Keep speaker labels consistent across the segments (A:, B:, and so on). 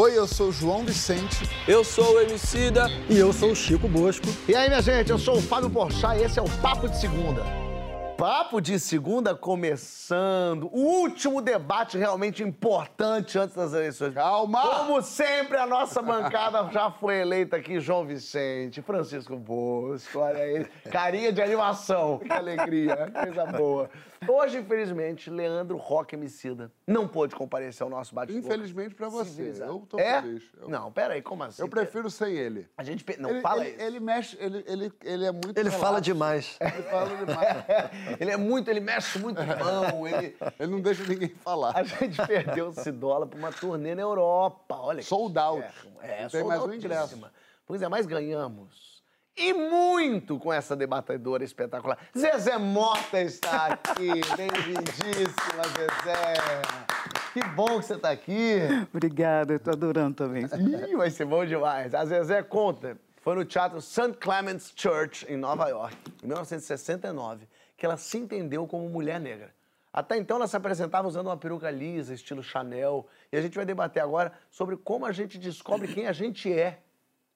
A: Oi, eu sou o João Vicente.
B: Eu sou o Emicida.
C: E eu sou o Chico Bosco.
D: E aí, minha gente, eu sou o Fábio Porchat e esse é o Papo de Segunda. Papo de Segunda começando. O último debate realmente importante antes das eleições.
A: Calma!
D: Como sempre, a nossa bancada já foi eleita aqui, João Vicente, Francisco Bosco, olha aí. Carinha de animação. Que alegria, coisa boa. Hoje, infelizmente, Leandro Roque Emicida não pôde comparecer ao nosso bate-papo.
A: Infelizmente pra você. Eu tô
D: É?
A: feliz. Eu,
D: Não, peraí, como assim?
A: eu prefiro sem ele.
D: A gente... Não,
A: ele,
D: fala
A: ele,
D: isso.
A: ele mexe, ele, ele, ele é muito
C: Ele fala demais.
A: Ele fala demais.
D: Ele é muito, ele mexe muito mão, ele...
A: ele não deixa ninguém falar.
D: A gente perdeu o Cidola pra uma turnê na Europa, olha.
A: Sold out.
D: É,
A: Não tem mais um ingresso.
D: Pois é, mas ganhamos. E muito com essa debatedora espetacular. Zezé Mota está aqui, bem-vindíssima, Zezé. Que bom que você está aqui.
E: Obrigada, eu tô adorando também.
D: Ih, vai ser bom demais. A Zezé conta, foi no teatro St. Clement's Church, em Nova York, em 1969, que ela se entendeu como mulher negra. Até então, ela se apresentava usando uma peruca lisa, estilo Chanel. E a gente vai debater agora sobre como a gente descobre quem a gente é.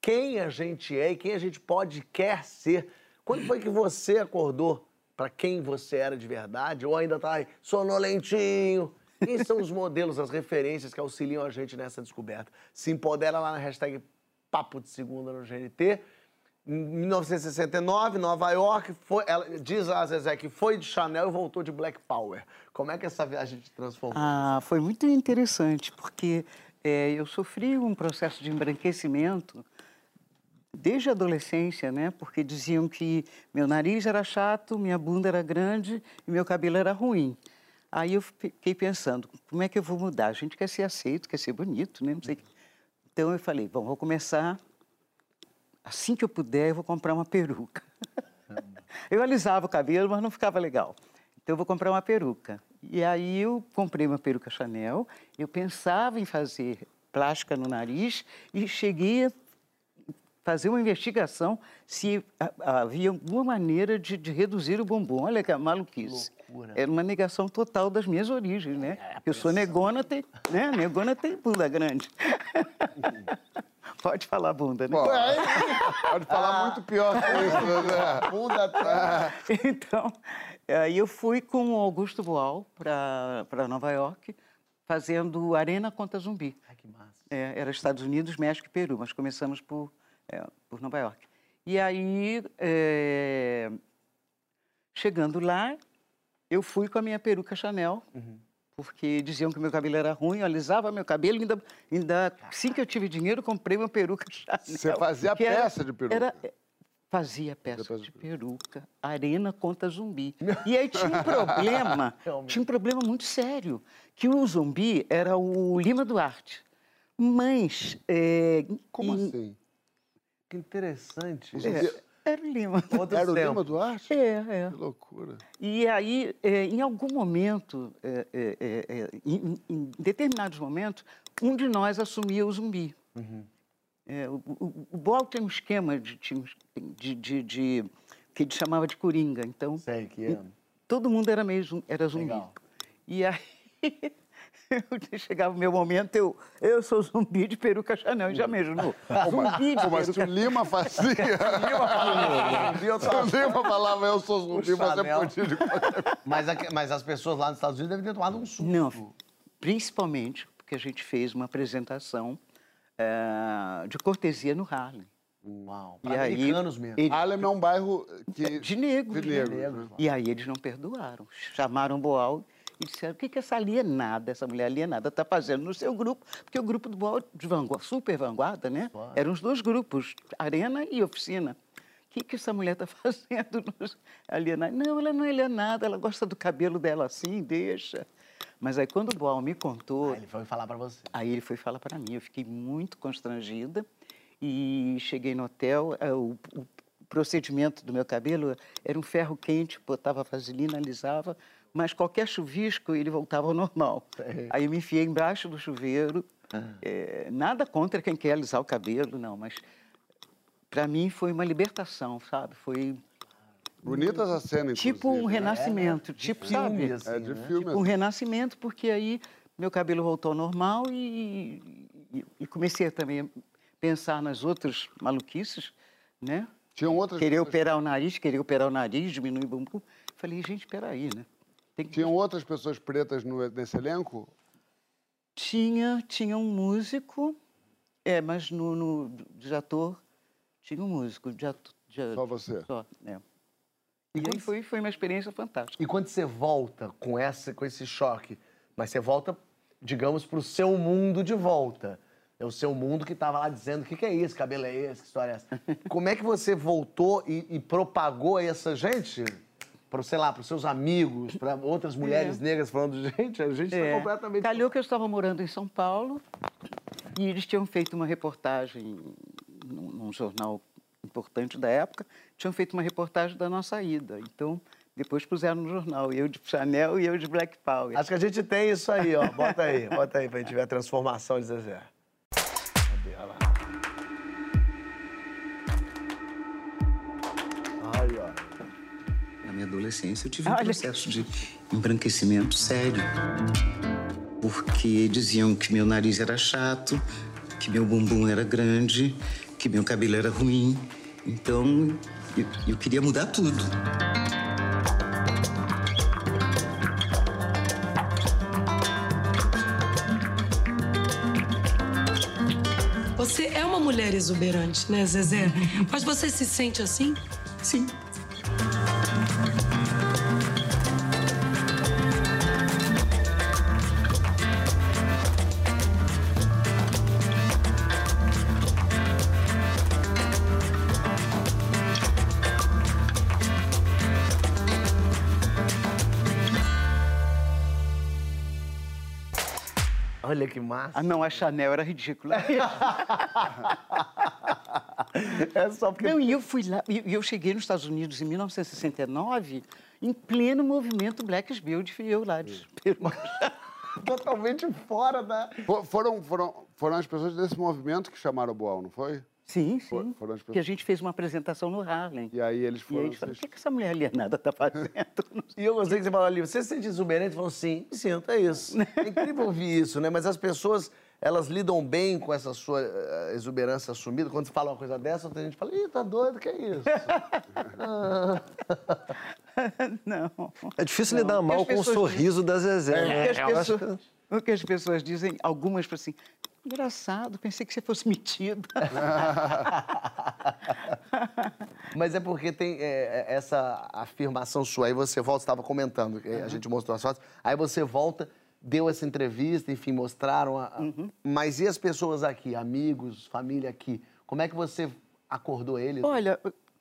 D: Quem a gente é e quem a gente pode quer ser. Quando foi que você acordou para quem você era de verdade? Ou ainda tá aí, sonolentinho? Quem são os modelos, as referências que auxiliam a gente nessa descoberta? Se empodera lá na hashtag Papo de Segunda no GNT. Em 1969, Nova York, foi, ela, diz a Zezé que foi de Chanel e voltou de Black Power. Como é que essa viagem te transformou?
E: Ah, foi muito interessante, porque eh, eu sofri um processo de embranquecimento desde a adolescência, né? Porque diziam que meu nariz era chato, minha bunda era grande e meu cabelo era ruim. Aí eu fiquei pensando, como é que eu vou mudar? A gente quer ser aceito, quer ser bonito, né? Não sei. Então eu falei, bom, vou começar assim que eu puder, eu vou comprar uma peruca. eu alisava o cabelo, mas não ficava legal. Então eu vou comprar uma peruca. E aí eu comprei uma peruca Chanel. Eu pensava em fazer plástica no nariz e cheguei fazer uma investigação se ha- havia alguma maneira de, de reduzir o bumbum. Olha que maluquice.
D: Loucura.
E: Era uma negação total das minhas origens, né? eu sou negona, tem, né? Negona tem bunda grande. Pode falar bunda, né?
A: Pô, pode falar muito pior que isso, né?
D: Bunda atrás.
E: Então, aí eu fui com o Augusto Boal para Nova York, fazendo Arena contra Zumbi.
D: Ai, que massa.
E: É, era Estados Unidos, México e Peru, mas começamos por, é, por Nova York. E aí, é, chegando lá, eu fui com a minha peruca Chanel, porque diziam que meu cabelo era ruim, eu alisava meu cabelo, ainda, ainda assim que eu tive dinheiro, comprei uma peruca Chanel.
A: Você fazia
E: que era-
A: peça de peruca?
E: era- fazia peça
A: peça
E: de peruca, arena contra zumbi. E aí tinha um problema, tinha um problema muito sério, que o zumbi era o Lima Duarte. Mas... é,
A: Como
E: em-
A: assim?
D: Que interessante.
E: É, era o Lima.
D: Outros
A: Era o. Lima Duarte?
E: É, é.
A: Que loucura.
E: E aí, é, em algum momento, é, é, é, é, em, em determinados momentos, um de nós assumia o zumbi. É, o, o, o Boal tem um esquema de, de, de, de- que ele chamava de coringa. Então,
D: Sei que é.
E: todo mundo era meio era zumbi.
D: Legal.
E: E aí, chegava o meu momento, eu, eu sou zumbi de peruca Chanel, já mesmo. Zumbi de
A: mas se
E: peruca
A: o Lima fazia... Se o Lima falava eu sou zumbi, você
D: Chanel.
A: podia de
D: Mas, mas as pessoas lá nos Estados Unidos devem ter tomado um susto.
E: Não, principalmente porque a gente fez uma apresentação eh, de cortesia no Harlem.
D: Uau.
E: E
D: Pra
E: aí,
D: americanos mesmo.
E: ele-
A: Harlem é um bairro que...
E: de negros.
A: De
E: né?
A: negros, né?
E: E aí eles não perdoaram. Chamaram o Boal e disseram: o que, que essa alienada, essa mulher alienada, está fazendo no seu grupo? Porque o grupo do Boal, de vanguarda, super vanguarda, né? Eram os dois grupos, Arena e Oficina. O que, que essa mulher está fazendo nos alienados? Não, ela não é alienada, ela gosta do cabelo dela assim, deixa. Mas aí quando o Boal me contou,
D: Ah, ele foi falar pra você.
E: Aí ele foi falar para mim, eu fiquei muito constrangida e cheguei no hotel, eh, o, o procedimento do meu cabelo era um ferro quente, botava vaselina, alisava, mas qualquer chuvisco ele voltava ao normal. Aí eu me enfiei embaixo do chuveiro, eh, nada contra quem quer alisar o cabelo, não, mas para mim foi uma libertação, sabe? Foi
A: Bonita essa cena,
E: tipo um
A: né?
E: renascimento, tipo, sabe?
D: filme, assim,
A: É de
D: né?
A: filme.
E: um renascimento, porque aí meu cabelo voltou ao normal e, e- e comecei também a pensar nas outras maluquices, né?
A: Tinham outras
E: Querer
A: pessoas,
E: operar o nariz, querer operar o nariz, diminuir o bumbum. Falei, gente, espera aí, né? Tem
A: tinham outras pessoas pretas no, nesse elenco?
E: Tinha, tinha um músico, é, mas no, no de ator tinha um músico, de ator, de-
A: Só você?
E: Só, é.
D: E
E: E,
D: quando
E: aí foi, foi uma experiência fantástica.
D: E quando você volta com, essa, com esse choque, mas você volta, digamos, pro seu mundo de volta. É o seu mundo que estava lá dizendo o que, que é isso, cabelo é esse, que história é essa. Como é que você voltou e, e propagou essa gente? Para, sei lá, para os seus amigos, para outras mulheres negras falando, gente, a gente está
E: É.
D: completamente...
E: Calhou que eu estava morando em São Paulo e eles tinham feito uma reportagem num, num jornal importante da época, tinham feito uma reportagem da nossa ida. Então, depois puseram no jornal, eu de Chanel e eu de Black Power.
D: Acho que a gente tem isso aí, ó. Bota aí, bota aí pra gente ver a transformação de Zezé. Cadê? Olha lá.
B: Minha adolescência, eu tive um
E: Olha.
B: processo de embranquecimento sério. Porque diziam que meu nariz era chato, que meu bumbum era grande, que meu cabelo era ruim. Então, eu, eu queria mudar tudo.
C: Você é uma mulher exuberante, né, Zezé? Mas você se sente assim?
B: Sim.
D: Massa.
E: Ah, não, a Chanel era ridícula.
D: É só porque.
E: Não, e eu fui lá, e eu cheguei nos Estados Unidos em 1969, em pleno movimento Black Build, e eu lá de
D: Totalmente fora da.
A: Fo- Foram, foram, foram as pessoas desse movimento que chamaram o Boal, não foi?
E: Sim,
A: For-
E: sim.
A: foram as
E: Que a gente fez uma apresentação no Harlem.
A: E aí eles
E: E aí
A: foram.
E: eles falaram, o que, que essa mulher alienada está fazendo?
D: E eu gostei que você falou ali, você se sente exuberante? Falou, sim, me sinto, é isso. É incrível ouvir isso, né? Mas as pessoas, elas lidam bem com essa sua eh, exuberância assumida. Quando você fala uma coisa dessa, outra gente fala, ih, tá doido, que é isso?
E: não.
F: É difícil lidar
E: Não,
F: mal
E: porque
F: com o
E: pessoas
F: sorriso da Zezé,
E: O
F: né?
E: as pessoas, o que as pessoas dizem, algumas falam assim, engraçado, pensei que você fosse metida.
D: Mas é porque tem é, é, essa afirmação sua. Aí você volta, você estava comentando, que a gente mostrou as fotos. Aí você volta, deu essa entrevista, enfim, mostraram. A, a- Mas e as pessoas aqui, amigos, família aqui? Como é que você acordou eles?
E: Olha,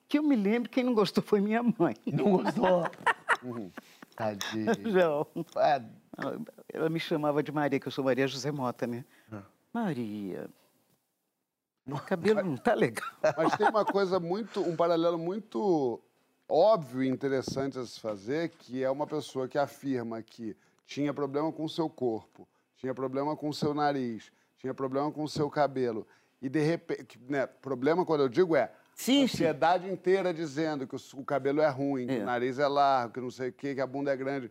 E: que eu me lembro, quem não gostou foi minha mãe.
D: Não gostou? Tadinho. É,
E: Ela, me chamava de Maria, que eu sou Maria José Mota, né? Maria, o cabelo não tá legal.
A: Mas tem uma coisa muito, um paralelo muito óbvio e interessante a se fazer, que é uma pessoa que afirma que tinha problema com o seu corpo, tinha problema com o seu nariz, tinha problema com o seu cabelo. E de repente, né, problema quando eu digo é
E: Sim,
A: a
E: sim.
A: sociedade inteira dizendo que o, cabelo é ruim, que
E: É.
A: o nariz é largo, que não sei o quê, que a bunda é grande.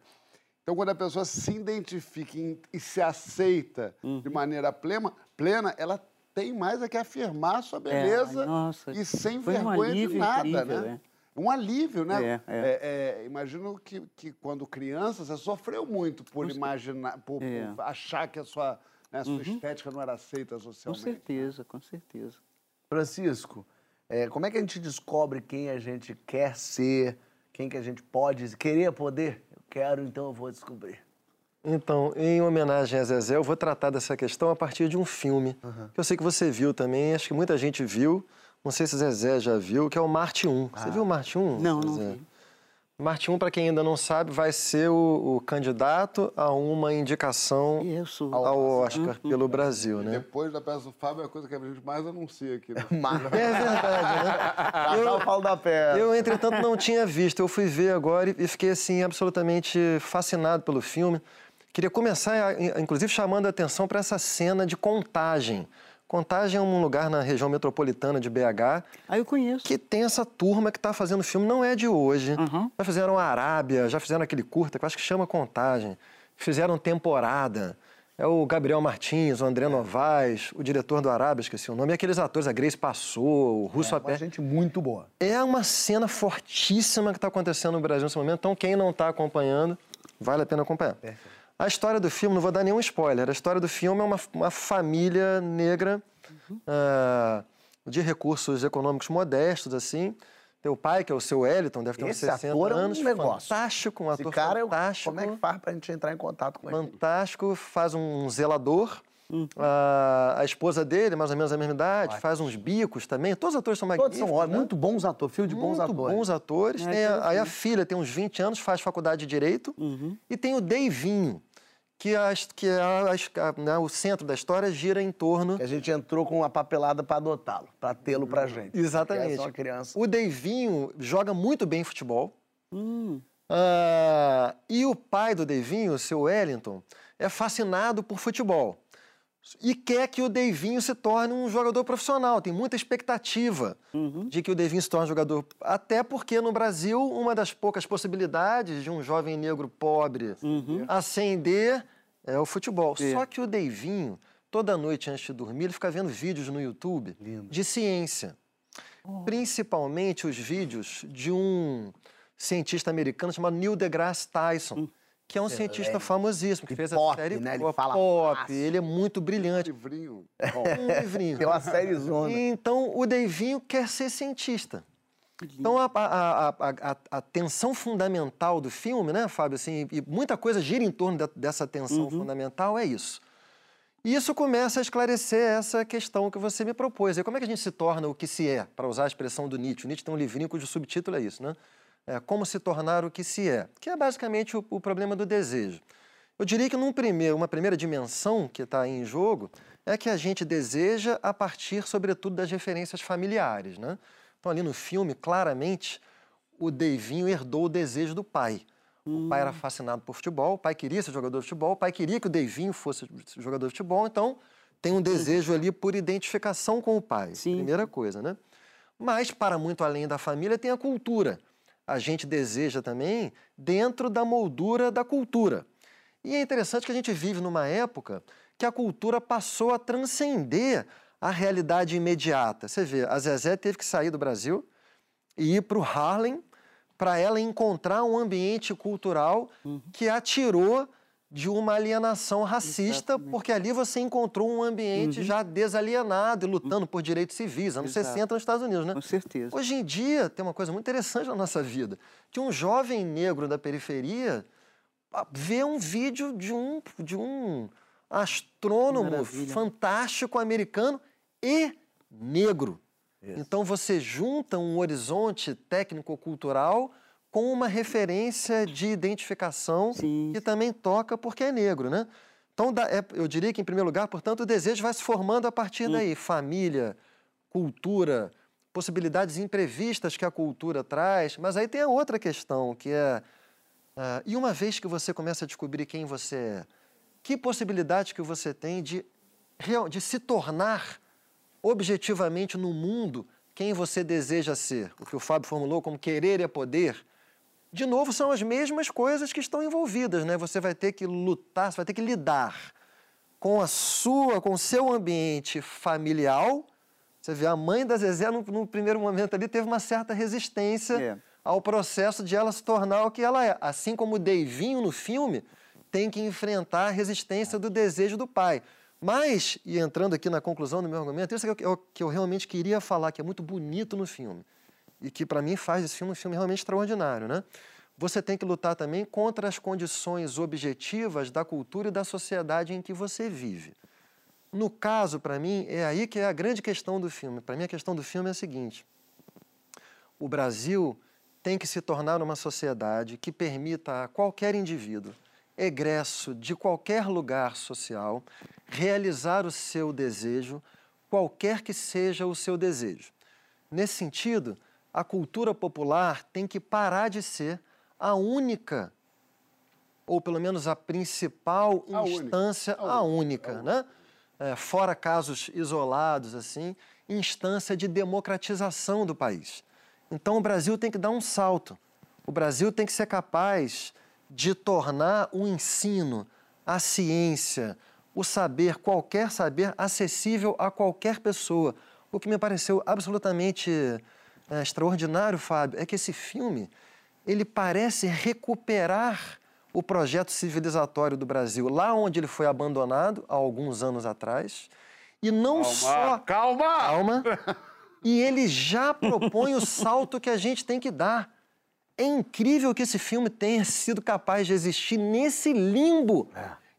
A: Então, quando a pessoa se identifica e se aceita de
E: Uhum.
A: maneira plena, plena, ela tem mais a que afirmar a sua beleza
E: É, ai, nossa,
A: e sem
E: foi um
A: vergonha de nada,
E: incrível,
A: né? Um alívio, né?
E: É, é.
A: É, é, imagino que, que quando criança você sofreu muito por imaginar, por,
E: É. Uhum.
A: por achar que a sua, né, a sua estética não era aceita
E: Com
A: socialmente.
E: certeza, com certeza.
D: Francisco, é, como é que a gente descobre quem a gente quer ser, quem que a gente pode querer poder? Eu quero, então eu vou descobrir.
F: Então, em homenagem a Zezé, eu vou tratar dessa questão a partir de um filme, que eu sei que você viu também, acho que muita gente viu, não sei se Zezé já viu, que é o Marte 1. Você viu o Marte 1?
E: Não, não
F: Zezé?
E: vi.
F: Marte 1, para quem ainda não sabe, vai ser o, o candidato a uma indicação
E: eu sou.
F: ao Oscar pelo Brasil, né?
A: Depois da peça do Fábio, é a coisa que a gente mais anuncia aqui. Né?
F: É verdade, né?
D: Passar o pau da perna.
F: Eu, entretanto, não tinha visto. Eu fui ver agora e- e fiquei, assim, absolutamente fascinado pelo filme. Queria começar, inclusive, chamando a atenção para essa cena de Contagem. Contagem é um lugar na região metropolitana de BH
E: Ah, eu conheço.
F: que tem essa turma que está fazendo filme, não é de hoje. Já fizeram Arábia, já fizeram aquele curta que eu acho que chama Contagem. Fizeram Temporada. É o Gabriel Martins, o André Novaes, o diretor do Arábia, esqueci o nome, e aqueles atores, a Grace Passou, o Russo
D: É
F: Apé.
D: uma gente muito boa.
F: É uma cena fortíssima que está acontecendo no Brasil nesse momento, então quem não está acompanhando, vale a pena acompanhar. A história do filme, não vou dar nenhum spoiler, a história do filme é uma, uma família negra ah, de recursos econômicos modestos, assim. Tem o pai, que é o seu Wellington, deve ter uns
D: Esse
F: 60
D: ator é um
F: anos.
D: negócio.
F: Fantástico, um
D: Esse
F: ator
D: cara, eu-
F: fantástico.
D: como é que faz pra gente entrar em contato com ele?
F: Fantástico, faz um zelador. Ah, a esposa dele, mais ou menos a mesma idade, faz uns bicos também. Todos os atores são
D: Todos
F: magníficos.
D: são ótimos,
F: né?
D: muito bons atores, filho de bons
F: Muito
D: atores.
F: bons atores.
E: É,
F: Tem a- aí a filha tem uns 20 anos, faz faculdade de Direito. E tem o Deivinho, que, a, que é a- a- né, o centro da história gira em torno...
D: Que a gente entrou com uma papelada pra adotá-lo, pra tê-lo pra gente.
F: Exatamente.
D: É criança.
F: O Deivinho joga muito bem futebol.
E: Hum.
F: Ah, e o pai do Deivinho, o seu Wellington, é fascinado por futebol. E quer que o Deivinho se torne um jogador profissional. Tem muita expectativa
E: Uhum.
F: de que o Deivinho se torne um jogador. Até porque no Brasil, uma das poucas possibilidades de um jovem negro pobre
E: Uhum.
F: ascender é o futebol.
E: É.
F: Só que o Deivinho, toda noite antes de dormir, ele fica vendo vídeos no YouTube de ciência. Principalmente os vídeos de um cientista americano chamado Neil deGrasse Tyson, que é um cientista famosíssimo, que
D: E
F: fez
D: pop,
F: a série
D: né? Ele
F: Pop.
D: fala
F: Pop. Ele é muito brilhante.
A: Livrinho.
F: Um livrinho.
D: Tem uma série zona.
F: Então, o Deivinho quer ser cientista. Então, a, a, a, a, tensão fundamental do filme, né, Fábio? Assim, e muita coisa gira em torno da- dessa tensão fundamental, é isso. E isso começa a esclarecer essa questão que você me propôs. E como é que a gente se torna o que se é, para usar a expressão do Nietzsche? O Nietzsche tem um livrinho cujo subtítulo é isso, né? É, como se tornar o que se é, que é basicamente o, o problema do desejo. Eu diria que num primeiro, uma primeira dimensão que está em jogo é que a gente deseja a partir, sobretudo, das referências familiares. Né? Então, ali no filme, claramente, o Deivinho herdou o desejo do pai. O pai era fascinado por futebol, o pai queria ser jogador de futebol, o pai queria que o Deivinho fosse jogador de futebol, então tem um desejo ali por identificação com o pai.
E: Sim.
F: Primeira coisa, né? Mas, para muito além da família, tem a cultura. A gente deseja também dentro da moldura da cultura. E é interessante que a gente vive numa época que a cultura passou a transcender a realidade imediata. Você vê, a Zezé teve que sair do Brasil e ir para o Harlem para ela encontrar um ambiente cultural que a tirou de uma alienação racista, porque ali você encontrou um ambiente já desalienado e lutando por direitos civis, anos
E: Exato.
F: 60 nos Estados Unidos, né?
E: Com certeza.
F: Hoje em dia, tem uma coisa muito interessante na nossa vida, que um jovem negro da periferia ah, vê um vídeo de um, de um astrônomo
E: Maravilha.
F: fantástico americano e negro. Então você junta um horizonte técnico-cultural com uma referência de identificação
E: Sim.
F: que também toca porque é negro, né? Então, é- eu diria que, em primeiro lugar, portanto, o desejo vai se formando a partir daí. Família, cultura, possibilidades imprevistas que a cultura traz. Mas aí tem a outra questão, que é... ah, e uma vez que você começa a descobrir quem você é, que possibilidade que você tem de, de se tornar objetivamente no mundo quem você deseja ser? O que o Fábio formulou como querer é poder. De novo, são as mesmas coisas que estão envolvidas, né? Você vai ter que lutar, você vai ter que lidar com a sua, com o seu ambiente familiar. Você vê, a mãe da Zezé, no, no primeiro momento ali, teve uma certa resistência
E: É.
F: ao processo de ela se tornar o que ela é. Assim como o Deivinho, no filme, tem que enfrentar a resistência do desejo do pai. Mas, e entrando aqui na conclusão do meu argumento, isso é o que eu, que eu realmente queria falar, que é muito bonito no filme e que para mim faz esse filme um filme realmente extraordinário, né? Você tem que lutar também contra as condições objetivas da cultura e da sociedade em que você vive. No caso, para mim, é aí que é a grande questão do filme. Para mim, a questão do filme é a seguinte: o Brasil tem que se tornar uma sociedade que permita a qualquer indivíduo, egresso de qualquer lugar social, realizar o seu desejo, qualquer que seja o seu desejo. Nesse sentido, a cultura popular tem que parar de ser a única, ou pelo menos a principal
A: A única,
F: instância,
A: a
F: a
A: única,
F: única, né? É, fora casos isolados, assim, instância de democratização do país. Então o Brasil tem que dar um salto. O Brasil tem que ser capaz de tornar o ensino, a ciência, o saber, qualquer saber, acessível a qualquer pessoa. O que me pareceu absolutamente é, extraordinário, Fábio, é que esse filme ele parece recuperar o projeto civilizatório do Brasil, lá onde ele foi abandonado há alguns anos atrás. E não
A: Calma,
F: só.
A: calma!
F: Calma! E ele já propõe o salto que a gente tem que dar. É incrível que esse filme tenha sido capaz de existir nesse limbo.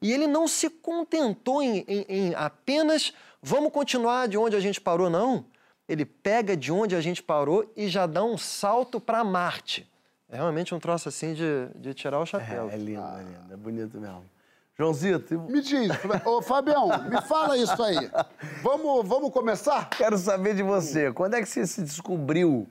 F: E ele não se contentou em, em- em apenas vamos continuar de onde a gente parou, não. Ele pega de onde a gente parou e já dá um salto para Marte. É realmente um troço assim de, de tirar o chapéu.
D: É, é lindo, é lindo, é bonito mesmo. Joãozito,
A: Me diz, ô Fabião, me fala isso aí. Vamos, vamos começar?
D: quero saber de você. Quando é que você se descobriu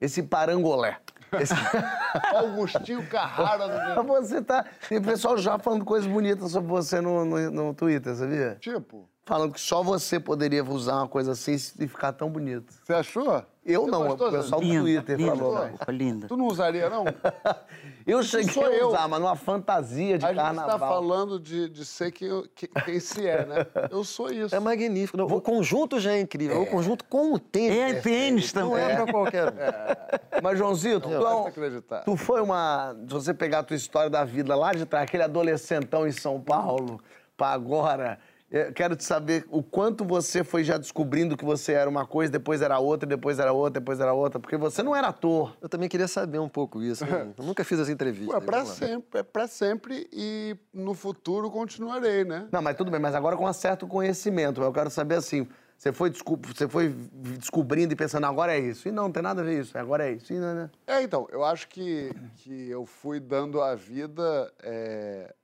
D: esse parangolé? Esse...
A: Augustinho Carrara no
D: você tá. Tem pessoal já falando coisas bonitas sobre você no, no, no Twitter, sabia?
A: Tipo,
D: Falando que só você poderia usar uma coisa assim e ficar tão bonito.
A: você achou?
D: Eu não, o pessoal do Twitter
E: linda,
D: falou.
E: linda.
A: Tu não usaria, não?
D: Eu cheguei
A: sou
D: a
A: eu.
D: usar, mas numa fantasia de
A: A gente
D: carnaval.
A: está falando de, de ser quem, eu- que- quem se é, né? Eu sou isso.
F: É magnífico. Não, O conjunto já é incrível. O conjunto com o tênis.
E: É, tênis
F: Não
E: também.
F: é para qualquer um.
D: Mas, Joãozito, tu, é
A: Basta acreditar.
D: tu foi uma. Se você pegar a tua história da vida lá de trás, aquele adolescentão em São Paulo, pra agora. Eu Quero te saber o quanto você foi já descobrindo que você era uma coisa, depois era outra, depois era outra, depois era outra, porque você não era ator.
F: Eu também queria saber um pouco isso. né? Eu nunca fiz as entrevistas.
A: Ué, pra
F: Vamos lá.
A: sempre, é pra sempre e no futuro continuarei, né?
D: Não, mas tudo bem, mas agora com um certo conhecimento. Eu quero saber assim, você foi, você foi descobrindo e pensando, agora é isso. E não, não tem nada a ver isso, agora é isso. E não, né?
A: É, então, eu acho que, que eu fui dando à vida é,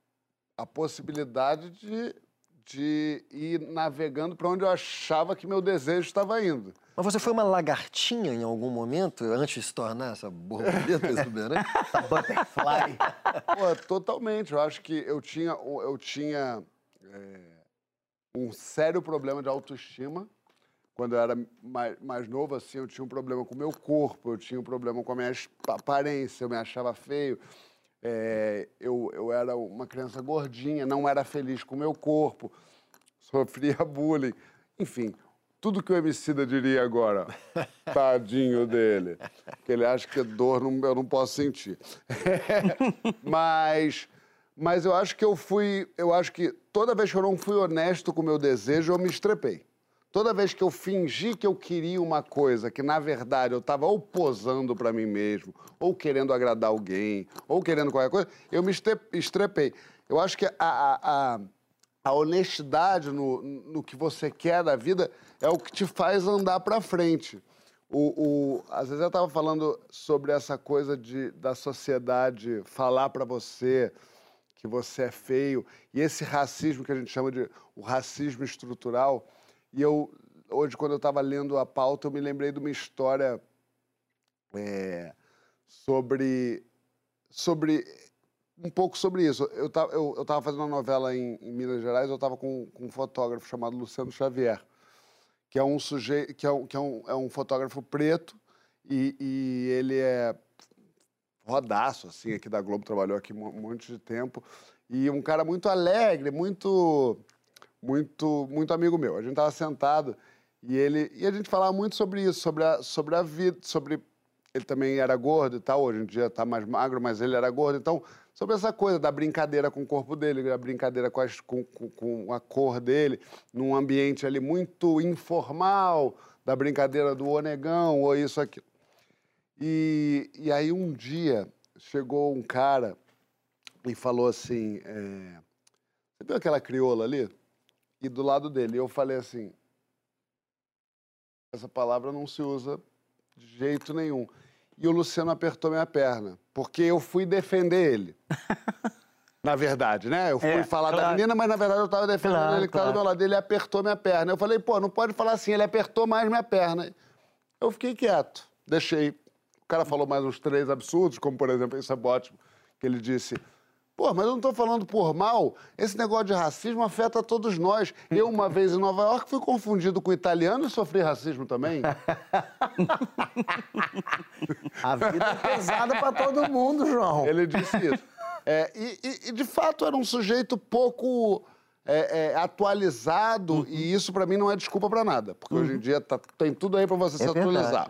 A: a possibilidade de, de ir navegando para onde eu achava que meu desejo estava indo.
F: Mas você foi uma lagartinha em algum momento, antes de se tornar essa borboleta exuberante?
D: Butterfly.
A: Pô, totalmente. Eu acho que eu tinha, eu tinha é, um sério problema de autoestima. Quando eu era mais, mais novo, assim, eu tinha um problema com o meu corpo, eu tinha um problema com a minha aparência, eu me achava feio. É, eu, eu era uma criança gordinha, não era feliz com o meu corpo, sofria bullying. Enfim, tudo que o Emicida diria agora, tadinho dele, que ele acha que dor não, eu não posso sentir. mas, mas eu acho que eu fui, eu acho que toda vez que eu não fui honesto com o meu desejo, eu me estrepei. Toda vez que eu fingi que eu queria uma coisa que, na verdade, eu estava ou posando para mim mesmo, ou querendo agradar alguém, ou querendo qualquer coisa, eu me estre- estrepei. Eu acho que a, a, a, a honestidade no, no que você quer da vida é o que te faz andar para frente. O, o, às vezes eu estava falando sobre essa coisa de, da sociedade falar para você que você é feio e esse racismo que a gente chama de o racismo estrutural. E eu hoje quando eu estava lendo a pauta eu me lembrei de uma história é, sobre sobre um pouco sobre isso. Eu estava eu, eu fazendo uma novela em, em Minas Gerais, eu estava com, com um fotógrafo chamado Luciano Xavier, que é um sujeito, que é um, que é um, é um fotógrafo preto e, e ele é rodaço, assim, aqui da Globo, trabalhou aqui um monte de tempo. E um cara muito alegre, muito, muito, muito amigo meu. A gente tava sentado e ele e a gente falava muito sobre isso, sobre a, sobre a vida, sobre ele também era gordo e tal, hoje em dia está mais magro, mas ele era gordo, então sobre essa coisa da brincadeira com o corpo dele, da brincadeira com, as- com- com- com a cor dele, num ambiente ali muito informal, da brincadeira do onegão ou isso aqui. E, e aí um dia chegou um cara e falou assim, é, você viu aquela crioula ali? E do lado dele, eu falei assim, essa palavra não se usa de jeito nenhum. E o Luciano apertou minha perna, porque eu fui defender ele. Na verdade, né? Eu fui
E: É,
A: falar da
E: claro.
A: menina, mas na verdade eu estava defendendo
E: Claro,
A: ele que estava do meu lado. Ele apertou minha perna. Eu falei, pô, não pode falar assim, ele apertou mais minha perna. Eu fiquei quieto, deixei. O cara falou mais uns três absurdos, como por exemplo, isso é ótimo, que ele disse. Pô, mas eu não estou falando por mal. Esse negócio de racismo afeta todos nós. Eu, uma vez em Nova York, fui confundido com italiano e sofri racismo também.
D: A vida é pesada pra todo mundo, João.
A: Ele disse isso. É, e, e- e, de fato era um sujeito pouco é, é, atualizado
E: Uhum.
A: e isso pra mim não é desculpa pra nada, porque hoje em dia tá- tem tudo aí pra você se
E: É
A: atualizar.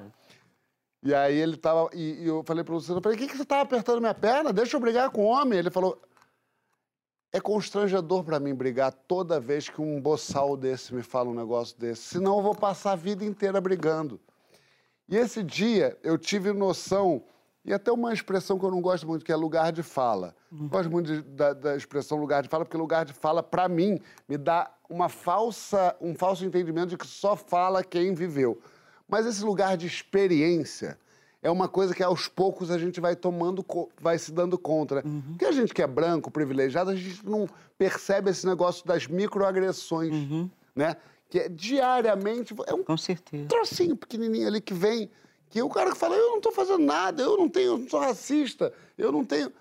A: E aí ele tava. E, e eu falei pro Luciano, eu falei, o que, que você tava apertando minha perna? Deixa eu brigar com o homem. Ele falou. É constrangedor pra mim brigar toda vez que um boçal desse me fala um negócio desse. Senão eu vou passar a vida inteira brigando. E esse dia eu tive noção, e até uma expressão que eu não gosto muito, que é lugar de fala. Gosto muito de- da, da expressão lugar de fala, porque lugar de fala, pra mim, me dá uma falsa, um falso entendimento de que só fala quem viveu. Mas esse lugar de experiência é uma coisa que aos poucos a gente vai tomando, vai se dando conta. Né? Porque a gente que é branco, privilegiado, a gente não percebe esse negócio das microagressões, né? Que é diariamente, é um
E: Com certeza.
A: trocinho pequenininho ali que vem, que o cara que fala, eu não tô fazendo nada, eu não tenho, eu não sou racista, eu não tenho...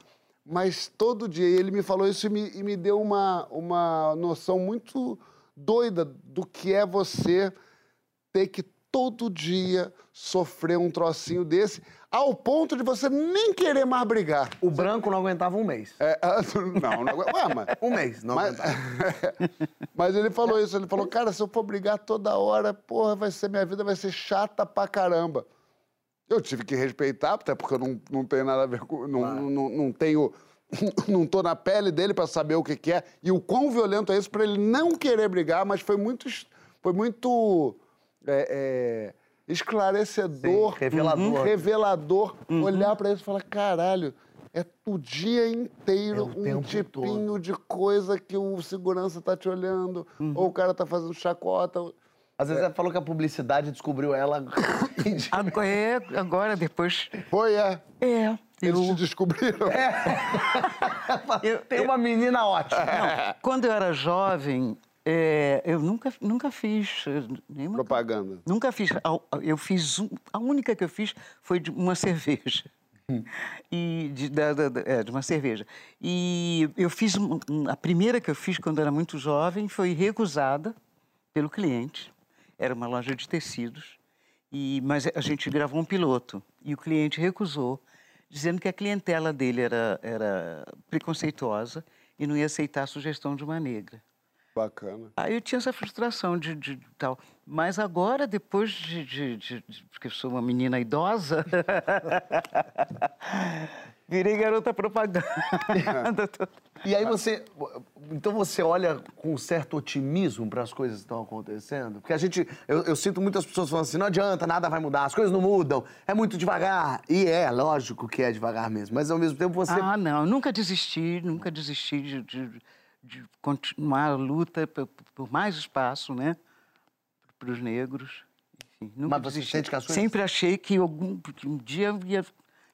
A: Mas todo dia ele me falou isso e me, e me deu uma, uma noção muito doida do que é você ter que todo dia sofrer um trocinho desse, ao ponto de você nem querer mais brigar.
D: O branco não aguentava um mês.
A: É, não, não, ué, mas,
D: Um mês, não
A: mas,
D: aguentava.
A: mas ele falou isso, ele falou, cara, se eu for brigar toda hora, porra, vai ser, minha vida vai ser chata pra caramba. Eu tive que respeitar, até porque eu não, não tenho nada a ver com. Não, não, não tenho. Não tô na pele dele pra saber o que, que é. E o quão violento é isso pra ele não querer brigar, mas foi muito. Foi muito. É, é, esclarecedor.
D: Sim, revelador.
A: uhum, revelador. Olhar pra isso e falar: caralho, é o dia inteiro
D: É o
A: um
D: tempo
A: tipinho de coisa que o segurança tá te olhando, ou o cara tá fazendo chacota.
D: Às vezes ela falou que a publicidade descobriu ela.
E: Agora, é, agora depois.
A: Foi, é.
E: É.
A: Eles
E: Eu,
A: te descobriram.
E: eu-
D: Tem uma menina ótima.
E: não, quando eu era jovem, é, eu nunca, nunca fiz eh, nenhuma.
A: Propaganda.
E: Nunca fiz. A- Eu fiz. a única que eu fiz foi de uma cerveja. E de, da- da- é, de uma cerveja. E eu fiz. a primeira que eu fiz quando era muito jovem foi recusada pelo cliente. Era uma loja de tecidos. E, mas a gente gravou um piloto. E o cliente recusou, dizendo que a clientela dele era, era preconceituosa e não ia aceitar a sugestão de uma negra.
A: Bacana.
E: Aí eu tinha essa frustração de, de- de tal. Mas agora, depois de, de- Porque sou uma menina idosa. virei garota propaganda.
D: E aí você. Então você olha com um certo otimismo para as coisas que estão acontecendo? Porque a gente. Eu, eu sinto muitas pessoas falando assim: não adianta, nada vai mudar, as coisas não mudam, é muito devagar. E é, lógico que é devagar mesmo. Mas ao mesmo tempo você.
E: ah, não. Nunca desisti, nunca desisti de, de- continuar a luta por, mais espaço, né? Para os negros. Enfim,
D: Mas você sente que as coisas-
E: Sempre achei que algum que um dia ia.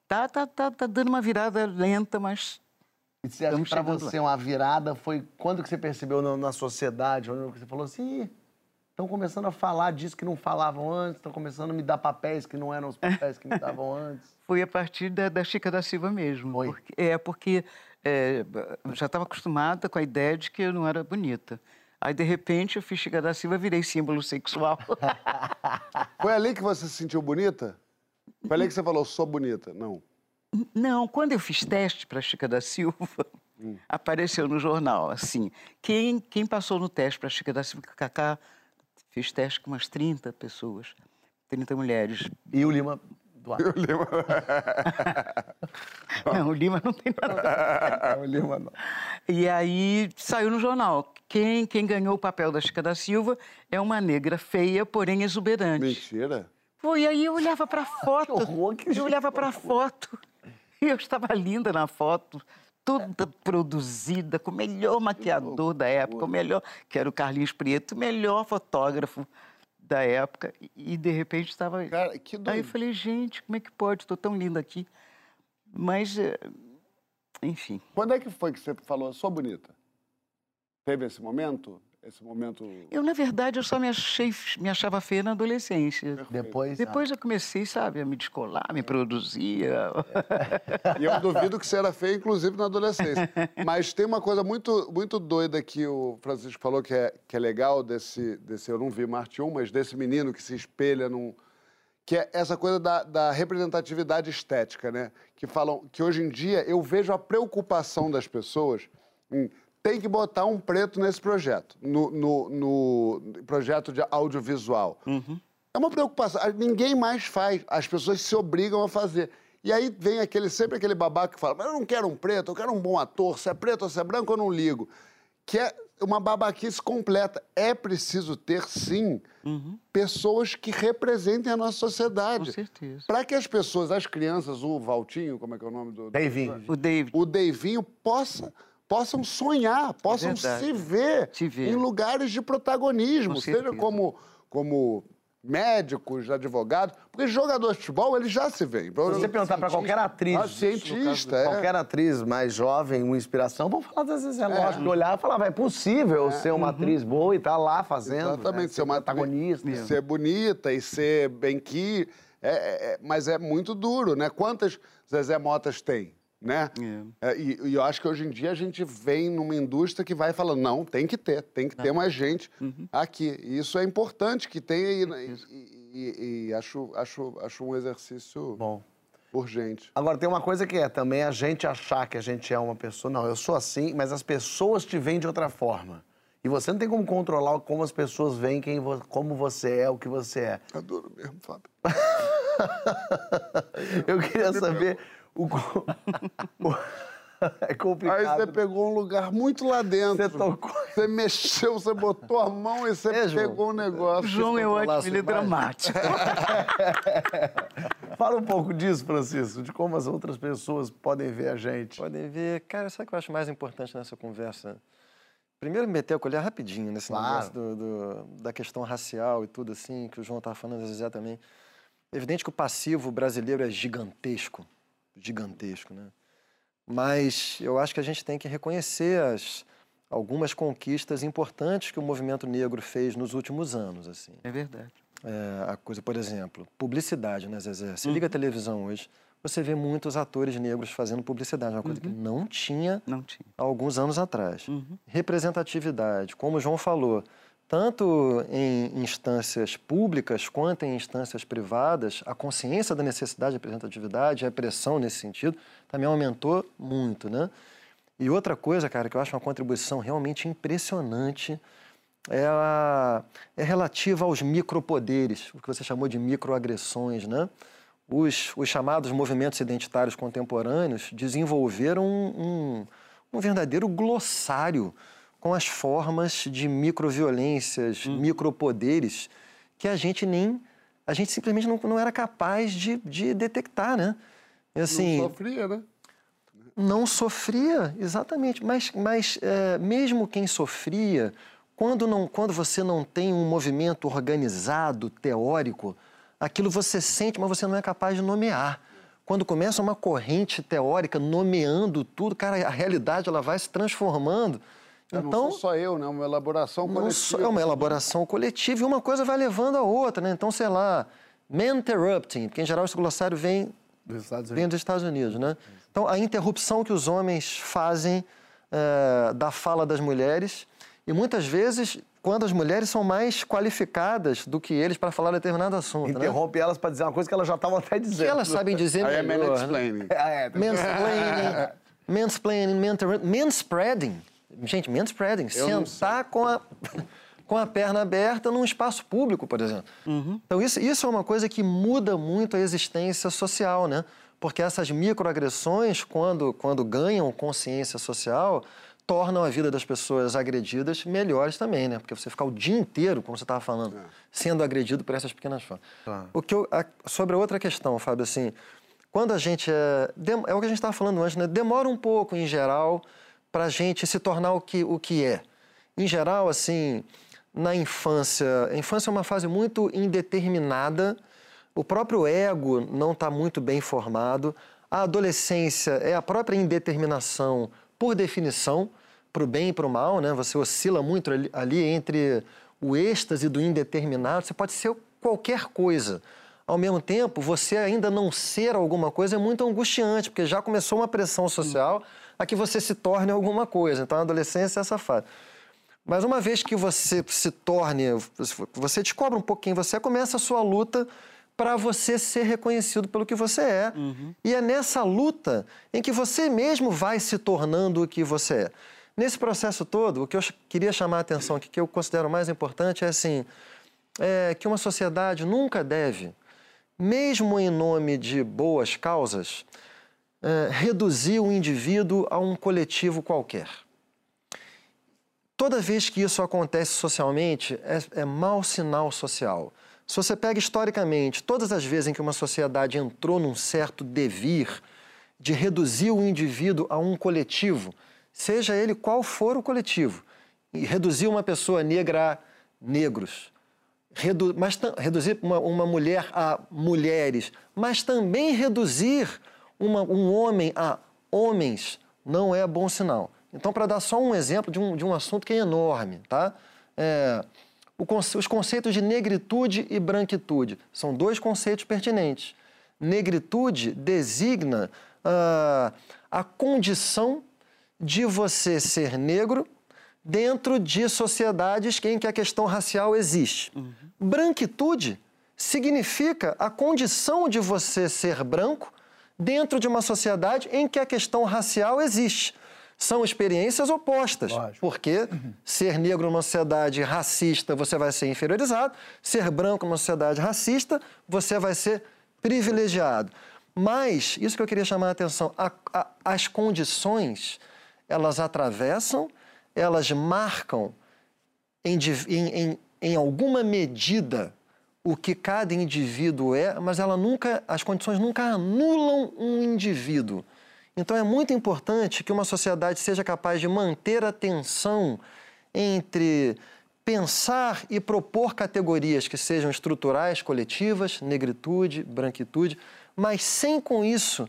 E: Tá, tá, tá, tá dando uma virada lenta, mas
D: E você você uma virada foi quando que você percebeu na, na sociedade, onde você falou assim, estão começando a falar disso que não falavam antes, estão começando a me dar papéis que não eram os papéis que me davam antes.
E: Foi a partir da, da Chica da Silva mesmo.
D: Foi?
E: Porque- é, porque é, já estava acostumada com a ideia de que eu não era bonita. Aí, de repente, eu fiz Chica da Silva virei símbolo sexual.
A: Foi ali que você se sentiu bonita? Foi ali que você falou, sou bonita? Não.
E: não, quando eu fiz teste para Chica da Silva, apareceu no jornal, assim, quem, quem passou no teste para Chica da Silva, Cacá fez teste com umas 30 pessoas, 30 mulheres.
D: E o Lima Duarte.
E: Não, o Lima não tem nada
D: o Lima não.
E: E aí saiu no jornal. Quem, quem ganhou o papel da Chica da Silva é uma negra feia, porém exuberante.
A: Mentira.
E: Foi aí eu olhava para a foto.
D: horror, que
E: eu olhava para a foto e eu estava linda na foto, toda produzida, com o melhor maquiador da época, o melhor, que era o Carlinhos Prieto, o melhor fotógrafo da época. E de repente estava.
A: Cara, que
E: Aí eu falei, gente, como é que pode? Estou tão linda aqui. Mas, eh, enfim.
A: Quando é que foi que você falou, sou bonita? Teve esse momento? Esse momento...
E: Eu, na verdade, eu só me, achei, me achava feia na adolescência.
D: Depois.
E: Depois eu comecei, sabe, a me descolar, me produzir.
A: E eu duvido que você era feia, inclusive, na adolescência. Mas tem uma coisa muito, muito doida que o Francisco falou que é, que é legal desse, desse... Eu não vi Marte 1, mas desse menino que se espelha num... Que é essa coisa da, da representatividade estética, né? Que falam que hoje em dia eu vejo a preocupação das pessoas em tem que botar um preto nesse projeto, no, no, no projeto de audiovisual. É uma preocupação. Ninguém mais faz. As pessoas se obrigam a fazer. E aí vem aquele, sempre aquele babaca que fala, mas eu não quero um preto, eu quero um bom ator. Se é preto ou se é branco, eu não ligo. Que é uma babaquice completa. É preciso ter, sim, pessoas que representem a nossa sociedade.
E: Com certeza.
A: Para que as pessoas, as crianças, o Valtinho, como é que é o nome do...
D: Davinho.
E: O David.
A: o Deivinho possa, possam sonhar, possam
E: verdade.
A: se ver,
E: ver.
A: em lugares de protagonismo,
E: Com
A: seja
E: certeza.
A: como, como médicos, advogados, porque jogador de futebol, ele já se vê.
D: Se você perguntar pra qualquer atriz,
A: Ah, cientista, é.
D: qualquer atriz mais jovem, uma inspiração, vão falar das vezes. É lógico que olhar e falar, é possível ser uma atriz boa e tá lá fazendo.
A: Exatamente,
D: né?
A: ser uma
D: protagonista.
A: ser bonita e ser bem que, é, é- é- mas é muito duro, né? Quantas Zezé Motas tem, né? É, e, e eu acho que hoje em dia a gente vem numa indústria que vai falando, não, tem que ter, tem que ter mais gente aqui. E isso é importante que tenha e, e- e- e acho, acho, acho um exercício
D: Bom.
A: urgente.
D: Agora, tem uma coisa que é também a gente achar que a gente é uma pessoa. Não, eu sou assim, mas as pessoas te veem de outra forma. E você não tem como controlar como as pessoas veem quem como você é, o que você é.
A: É duro mesmo, Fábio.
D: Eu queria saber o. É
A: Aí
D: complicado.
A: você pegou um lugar muito lá dentro.
D: Você tocou.
A: Você mexeu, você botou a mão e você
F: É,
A: pegou um negócio.
E: O João é ótimo, ele é dramático.
D: Fala um pouco disso, Francisco, de como as outras pessoas podem ver a gente.
F: Podem ver. Cara, sabe o que eu acho mais importante nessa conversa? Primeiro, meter a colher rapidinho nesse
D: Claro.
F: negócio do, do- da questão racial e tudo assim, que o João estava falando, às vezes também. É evidente que o passivo brasileiro é gigantesco. Gigantesco, né? Mas eu acho que a gente tem que reconhecer as, algumas conquistas importantes que o movimento negro fez nos últimos anos, assim.
E: É verdade.
F: É, a coisa, por exemplo, publicidade, né, Zezé? Você liga a televisão hoje, você vê muitos atores negros fazendo publicidade, uma coisa que não tinha
E: Não tinha.
F: há alguns anos atrás. Representatividade, como o João falou, tanto em instâncias públicas quanto em instâncias privadas, a consciência da necessidade de representatividade, a pressão nesse sentido, também aumentou muito, né? E outra coisa, cara, que eu acho uma contribuição realmente impressionante é, relativa aos micropoderes, o que você chamou de microagressões, né? Os, os chamados movimentos identitários contemporâneos desenvolveram um, um, um verdadeiro glossário com as formas de microviolências, micropoderes que a gente nem, a gente simplesmente não, não era capaz de, de detectar, né? E, assim,
A: Não sofria, né?
F: não sofria, exatamente. Mas, mas é, mesmo quem sofria, quando, não, quando você não tem um movimento organizado, teórico, aquilo você sente, mas você não é capaz de nomear. Quando começa uma corrente teórica nomeando tudo, cara, a realidade ela vai se transformando.
A: Eu
F: Então,
A: não sou só eu, né? Uma elaboração coletiva.
F: só- é uma elaboração coletiva e uma coisa vai levando a outra, né? Então, sei lá, man interrupting, porque em geral esse glossário vem
D: Dos Estados
F: vem dos Estados Unidos, né? Então, a interrupção que os homens fazem eh, da fala das mulheres e muitas vezes quando as mulheres são mais qualificadas do que eles para falar determinado assunto, né?
D: Interrompe elas para dizer uma coisa que elas já estavam até
F: Que
D: dizendo.
F: elas sabem dizer
A: Aí é
F: melhor, né?
A: mansplaining.
D: Ah, é, tem-
F: Mansplaining, mansplaining, mentor- manspreading. Gente, manspreading.
A: Eu não
F: Sentar com a, com a perna aberta num espaço público, por exemplo. Então, isso, isso é uma coisa que muda muito a existência social, né? Porque essas microagressões, quando, quando ganham consciência social, tornam a vida das pessoas agredidas melhores também, né? Porque você ficar o dia inteiro, como você estava falando, sendo agredido por essas pequenas formas. O que eu, a- sobre a outra questão, Fábio, assim, quando a gente é. É o que a gente estava falando antes, né? Demora um pouco, em geral, para a gente se tornar o que, o que é. Em geral, assim, na infância. A infância é uma fase muito indeterminada, o próprio ego não está muito bem formado, a adolescência é a própria indeterminação, por definição, para o bem e para o mal, né? Você oscila muito ali, ali entre o êxtase do indeterminado, você pode ser qualquer coisa. Ao mesmo tempo, você ainda não ser alguma coisa é muito angustiante, porque já começou uma pressão social a que você se torne alguma coisa. Então, a adolescência é essa fase. Mas uma vez que você se torne, você descobre um quem você é, começa a sua luta para você ser reconhecido pelo que você é. E é nessa luta em que você mesmo vai se tornando o que você é. Nesse processo todo, o que eu queria chamar a atenção aqui, que eu considero mais importante, é assim, é que uma sociedade nunca deve, mesmo em nome de boas causas, é, reduzir o indivíduo a um coletivo qualquer. Toda vez que isso acontece socialmente, é, é mau sinal social. Se você pega historicamente, todas as vezes em que uma sociedade entrou num certo devir de reduzir o indivíduo a um coletivo, seja ele qual for o coletivo, e reduzir uma pessoa negra a negros, redu mas reduzir uma, uma, mulher a mulheres, mas também reduzir uma, um homem a homens, não é bom sinal. Então, para dar só um exemplo de um, de um assunto que é enorme, tá? É, os conceitos de negritude e branquitude são dois conceitos pertinentes. Negritude designa uh, a condição de você ser negro dentro de sociedades em que a questão racial existe. Uhum. Branquitude significa a condição de você ser branco dentro de uma sociedade em que a questão racial existe são experiências opostas. Lógico. Porque ser negro numa sociedade racista, você vai ser inferiorizado, ser branco numa sociedade racista, você vai ser privilegiado. Mas, isso que eu queria chamar a atenção, a, a, as condições, elas atravessam, elas marcam em, em, em, em alguma medida o que cada indivíduo é, mas ela nunca, as condições nunca anulam um indivíduo. Então é muito importante que uma sociedade seja capaz de manter a tensão entre pensar e propor categorias que sejam estruturais, coletivas, negritude, branquitude, mas sem com isso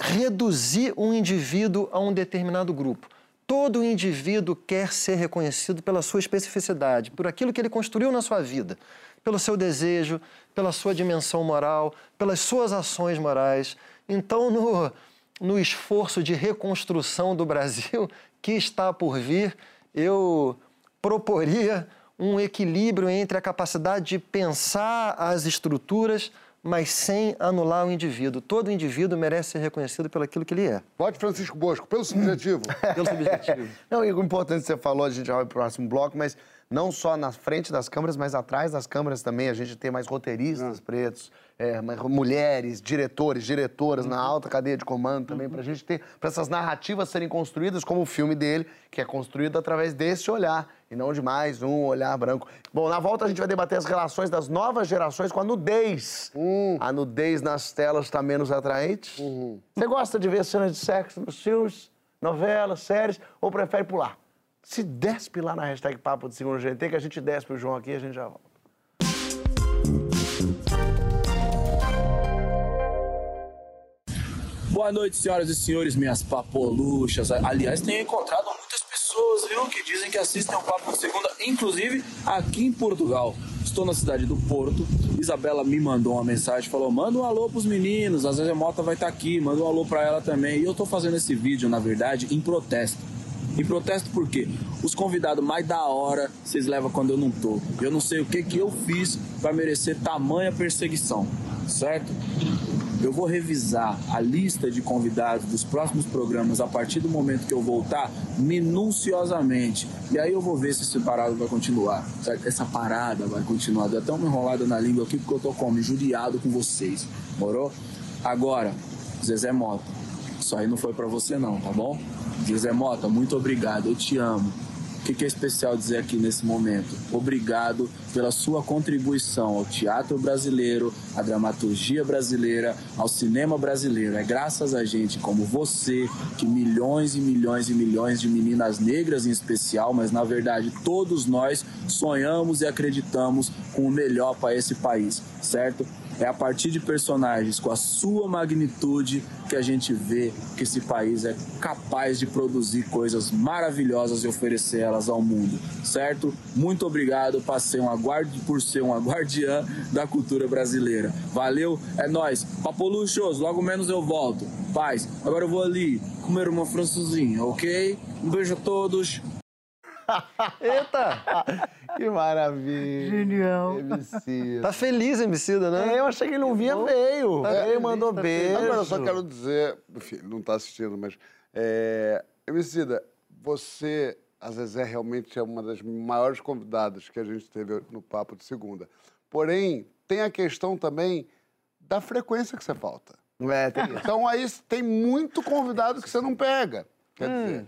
F: reduzir um indivíduo a um determinado grupo. Todo indivíduo quer ser reconhecido pela sua especificidade, por aquilo que ele construiu na sua vida, pelo seu desejo, pela sua dimensão moral, pelas suas ações morais. Então, no, no esforço de reconstrução do Brasil que está por vir, eu proporia um equilíbrio entre a capacidade de pensar as estruturas, mas sem anular o indivíduo. Todo indivíduo merece ser reconhecido pelo aquilo que ele é.
A: Pode, Francisco Bosco, pelo subjetivo.
F: pelo subjetivo.
D: Não, e o importante que você falou, a gente já vai para o próximo bloco, mas não só na frente das câmeras, mas atrás das câmeras também. A gente tem mais roteiristas ah. pretos, é, mulheres, diretores, diretoras uhum. na alta cadeia de comando também, uhum. para a gente ter, para essas narrativas serem construídas como o filme dele, que é construído através desse olhar e não de mais um olhar branco. Bom, na volta a gente vai debater as relações das novas gerações com a nudez. Uhum. A nudez nas telas está menos atraente? Uhum. Você gosta de ver cenas de sexo nos filmes, novelas, séries, ou prefere pular? Se despe lá na hashtag Papo de Segundo GT, que a gente despe o João aqui e a gente já volta.
G: Boa noite, senhoras e senhores, minhas papoluchas. Aliás, tenho encontrado muitas pessoas, viu, que dizem que assistem ao Papo de Segunda, inclusive aqui em Portugal. Estou na cidade do Porto. Isabela me mandou uma mensagem, falou: manda um alô pros meninos, a Zezé Mota vai estar tá aqui, manda um alô pra ela também. E eu tô fazendo esse vídeo, na verdade, em protesto em protesto por quê? Os convidados mais da hora vocês levam quando eu não tô. Eu não sei o que que eu fiz para merecer tamanha perseguição, certo? Eu vou revisar a lista de convidados dos próximos programas a partir do momento que eu voltar minuciosamente. E aí eu vou ver se esse parado vai continuar. Certo? Essa parada vai continuar. Deu até uma enrolada na língua aqui porque eu tô como injuriado com vocês. Morou? Agora, Zezé Mota. Isso aí não foi para você não, tá bom? José Mota, muito obrigado, eu te amo. O que, é especial dizer aqui nesse momento? Obrigado pela sua contribuição ao teatro brasileiro, à dramaturgia brasileira, ao cinema brasileiro. É graças a gente como você que milhões e milhões e milhões de meninas negras em especial, mas na verdade todos nós sonhamos e acreditamos com o melhor para esse país, certo? É a partir de personagens com a sua magnitude que a gente vê que esse país é capaz de produzir coisas maravilhosas e oferecer elas ao mundo, certo? Muito obrigado por ser uma guardiã da cultura brasileira. Valeu, é nós. Papoluchos, logo menos eu volto. Paz. Agora eu vou ali comer uma francesinha, ok? Um beijo a todos.
D: Eita! Que maravilha.
E: Genial.
F: Emicida. Tá feliz, Emicida, né?
D: É, eu achei que ele não vinha, veio. Tá veio, mandou tá beijo.
A: Agora, eu só quero dizer, enfim, ele não tá assistindo, mas... É, Emicida, você, a Zezé realmente é uma das maiores convidadas que a gente teve no Papo de Segunda. Porém, tem a questão também da frequência que você falta.
D: É, tem isso.
A: Então aí tem muito convidado que você não pega. Quer dizer,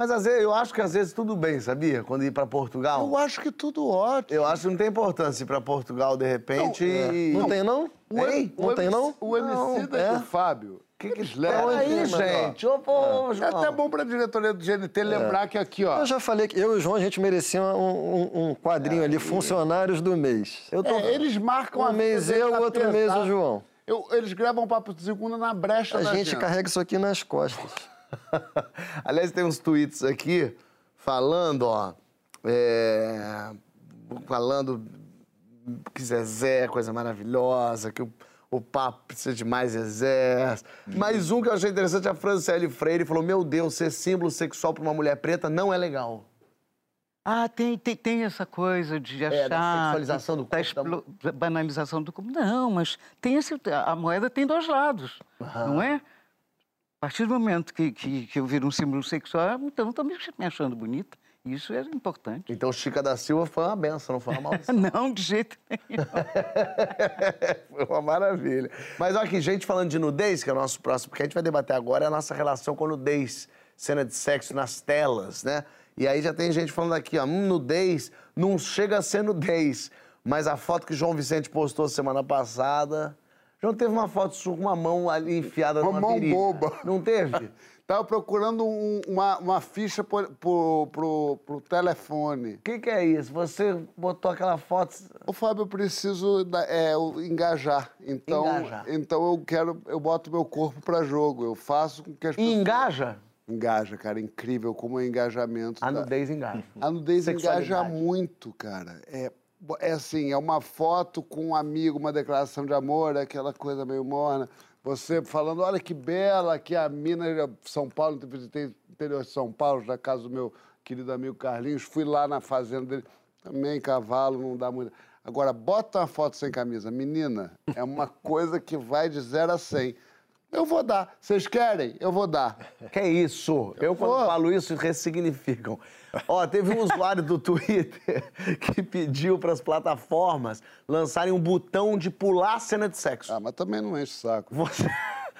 D: Mas às vezes, eu acho que às vezes tudo bem, sabia? Quando ir pra Portugal.
A: eu acho que tudo ótimo.
D: Eu acho que não tem importância ir pra Portugal de repente e.
F: Não tem, não?
D: Hein?
F: Não tem, não?
A: O MC da
F: é.
A: do Fábio.
D: Que que
A: eles levam?
D: Peraí,
F: mas, ó.
D: gente. Ô, pô,
A: É
D: João.
A: até bom pra diretoria do GNT lembrar que aqui, ó.
F: Eu já falei que eu e o João, a gente merecia um, um- um quadrinho ali, funcionários do mês.
D: Eu tô...
A: É, eles marcam
F: Um
A: a
F: mês eu, outro
A: na
F: mês o
A: pesada.
F: João.
A: Eu- eles gravam papo de segunda na brecha
F: A
A: da
F: gente
A: agenda.
F: carrega isso aqui nas costas.
D: Aliás, tem uns tweets aqui falando, ó. é, falando que Zezé é coisa maravilhosa, que o, o papo precisa de mais Zezé. Mais um que eu achei interessante, a Franciele Freire falou: Meu Deus, ser símbolo sexual pra uma mulher preta não é legal.
E: Ah, tem, tem, tem essa coisa de achar...
D: É, da sexualização do
E: da
D: corpo, da-
E: explo- da banalização do corpo. Não, mas tem esse, a moeda tem dois lados, não é? A partir do momento que, que, que eu viro um símbolo sexual, então estou me achando bonita. Isso é importante.
D: Então, Chica da Silva foi uma benção, não foi uma maldição.
E: Não, de jeito nenhum.
D: Foi uma maravilha. Mas olha aqui, gente falando de nudez, que é o nosso próximo, porque a gente vai debater agora é a nossa relação com nudez, cena de sexo nas telas, né? E aí já tem gente falando aqui, ó, hum, nudez não chega a ser nudez. Mas a foto que João Vicente postou semana passada. João teve uma foto sua com uma mão ali enfiada
A: Uma
D: numa
A: mão
D: virilha.
A: boba.
D: Não teve?
A: Tava procurando um- uma, uma ficha pro, pro, pro, pro telefone.
D: O que, que é isso? Você botou aquela foto.
A: Ô, Fábio, eu preciso da- é, engajar. Então,
D: Engajar.
A: então eu quero, eu boto meu corpo pra jogo. Eu faço com que as
D: E
A: pessoas...
D: engaja?
A: Engaja, cara. Incrível como é o engajamento.
D: A
A: da-
D: nudez engaja.
A: A nudez engaja muito, cara. É, é assim, é uma foto com um amigo, uma declaração de amor, é aquela coisa meio morna. Você falando, olha que bela, que a mina de São Paulo, eu visitei interior de São Paulo, da casa do meu querido amigo Carlinhos, fui lá na fazenda dele, também cavalo, não dá muito. Agora, bota uma foto sem camisa. Menina, é uma coisa que vai de 0 a 100. Eu vou dar. Vocês querem? Eu vou dar.
D: Que isso? Eu, quando
A: vou.
D: falo isso, ressignificam. Ó, teve um usuário do Twitter que pediu para as plataformas lançarem um botão de pular a cena de sexo.
A: Ah, mas também não enche o saco.
D: Você,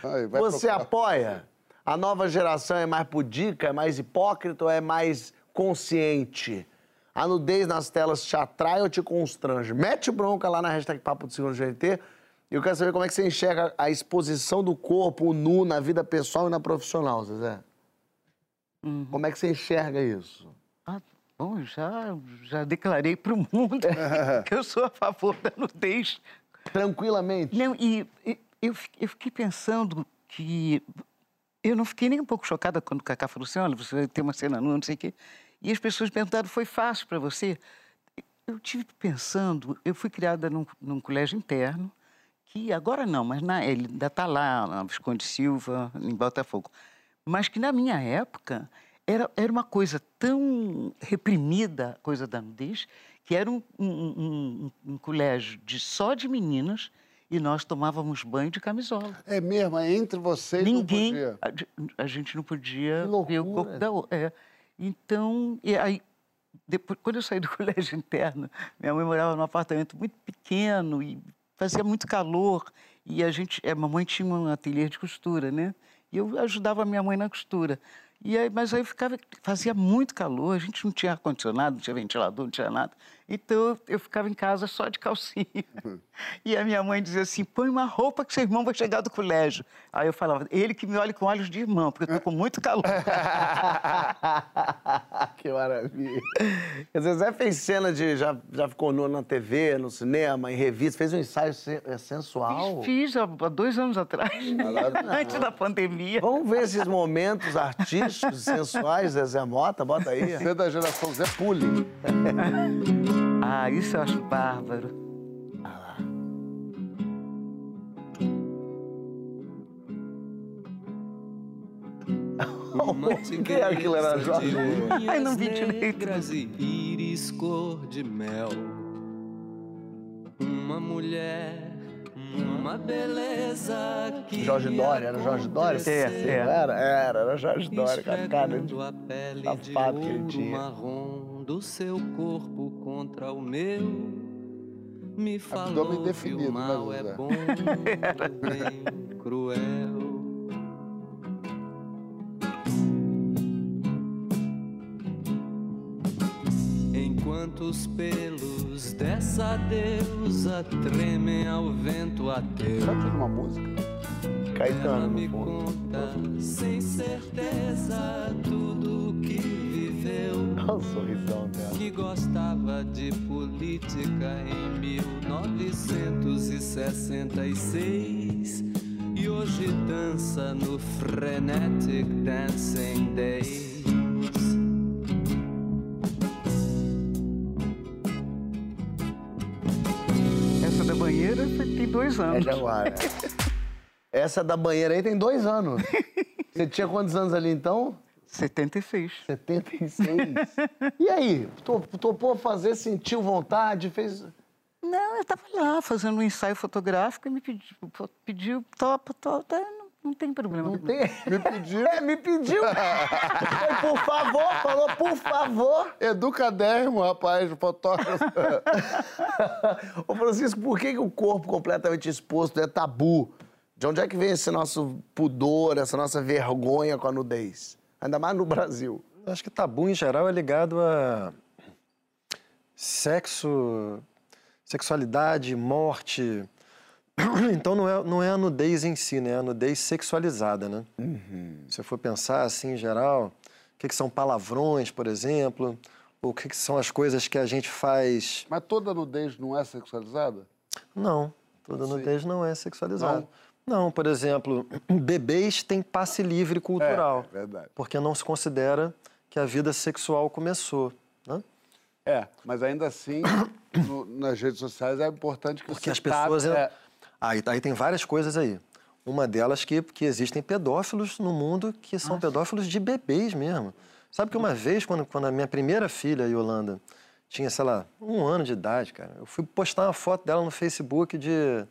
A: Aí, vai
D: você apoia? A nova geração é mais pudica, é mais hipócrita ou é mais consciente? A nudez nas telas te atrai ou te constrange? Mete bronca lá na hashtag Papo de Segundo GNT. E eu quero saber como é que você enxerga a exposição do corpo, o nu, na vida pessoal e na profissional, Zezé. Como é que você enxerga isso?
E: Bom, já, já declarei para o mundo que eu sou a favor da nudez.
D: Tranquilamente?
E: Não, e e eu, eu fiquei pensando que. Eu não fiquei nem um pouco chocada quando o Cacá falou assim: olha, você vai ter uma cena nua, não sei o quê. E as pessoas perguntaram: foi fácil para você? Eu tive pensando, eu fui criada num, num colégio interno, que agora não, mas na, ele ainda está lá, na Visconde Silva, em Botafogo. Mas que na minha época era, era uma coisa tão reprimida, a coisa da nudez, que era um, um- um- um- colégio de, só de meninas e nós tomávamos banho de camisola.
A: É mesmo, é entre vocês
E: Ninguém,
A: não podia.
E: a, a gente não podia ver o corpo da outra. É. Então, e aí, depois, quando eu saí do colégio interno, minha mãe morava num apartamento muito pequeno e fazia muito calor. E a gente, a mamãe tinha um ateliê de costura, né? E eu ajudava a minha mãe na costura. E aí, mas aí ficava, fazia muito calor, a gente não tinha ar-condicionado, não tinha ventilador, não tinha nada. Então eu, ficava em casa só de calcinha. E a minha mãe dizia assim: põe uma roupa que seu irmão vai chegar do colégio. Aí eu falava: ele que me olhe com olhos de irmão, porque eu estou com muito calor.
D: que maravilha. O Zezé fez cena de. Já, já ficou nu na TV, no cinema, em revista, fez um ensaio é, sensual.
E: Fiz há há dois anos atrás, antes da pandemia.
D: Vamos ver esses momentos artísticos, sensuais, Zezé Mota, bota aí.
A: Você é da geração Zé Puli.
E: Ah, isso eu acho bárbaro.
D: O que é aquilo, era Jorge?
E: Ai, não vi direito.
H: e íris cor de mel. Uma mulher Uma beleza que
D: Jorge Dória, era Jorge Dória?
E: É, é.
D: Era, era, era Jorge Dória, cara, cara de
H: esfregando a pele de
D: safado que ele tinha.
H: marrom do seu corpo contra o meu. Me falou que
A: definido,
H: o mal
A: né,
H: é
A: Zé?
H: bom, bem cruel. Enquanto os pelos dessa deusa tremem ao vento ateu.
A: Uma música?
H: Ela
D: Caetano,
H: me
D: no fundo.
H: conta sem certeza tudo que viveu.
D: Olha o sorrisão dela.
H: Que gostava de política em 1966 e hoje dança no Frenetic Dancing Days.
E: Essa da banheira tem dois
D: É
E: anos.
D: Né? Essa da banheira aí tem dois anos. Você tinha quantos anos ali então?
E: 76.
D: 76. E aí? To- Topou fazer, sentiu vontade, fez.
E: Não, eu estava lá fazendo um ensaio fotográfico e me pediu, pediu topa, topa, não, não tem problema.
D: Não tem.
A: Me pediu.
D: É, me pediu. Foi, por favor, falou, por favor.
A: Educadérrimo, rapaz, fotógrafo.
D: Ô, Francisco, por que, que o corpo completamente exposto é tabu? De onde é que vem esse nosso pudor, essa nossa vergonha com a nudez? Ainda mais no Brasil.
F: Acho que tabu, em geral, é ligado a sexo, sexualidade, morte. Então não é, não é a nudez em si, né? É a nudez sexualizada, né? Se você for pensar assim, em geral, o que, que são palavrões, por exemplo, ou o que, que são as coisas que a gente faz...
A: Mas toda nudez não é sexualizada?
F: Não, toda nudez não é sexualizada. Não? Por exemplo, bebês têm passe livre cultural.
A: É, verdade.
F: Porque não se considera que a vida sexual começou, né?
A: É, mas ainda assim, no- nas redes sociais é importante que
F: Porque
A: você
F: as pessoas.
A: tape-
F: é- Aí, aí tem várias coisas aí. Uma delas que, que existem pedófilos no mundo que são pedófilos de bebês mesmo. Sabe que uma vez, quando, quando a minha primeira filha, Yolanda, tinha, sei lá, um ano de idade, cara, eu fui postar uma foto dela no Facebook de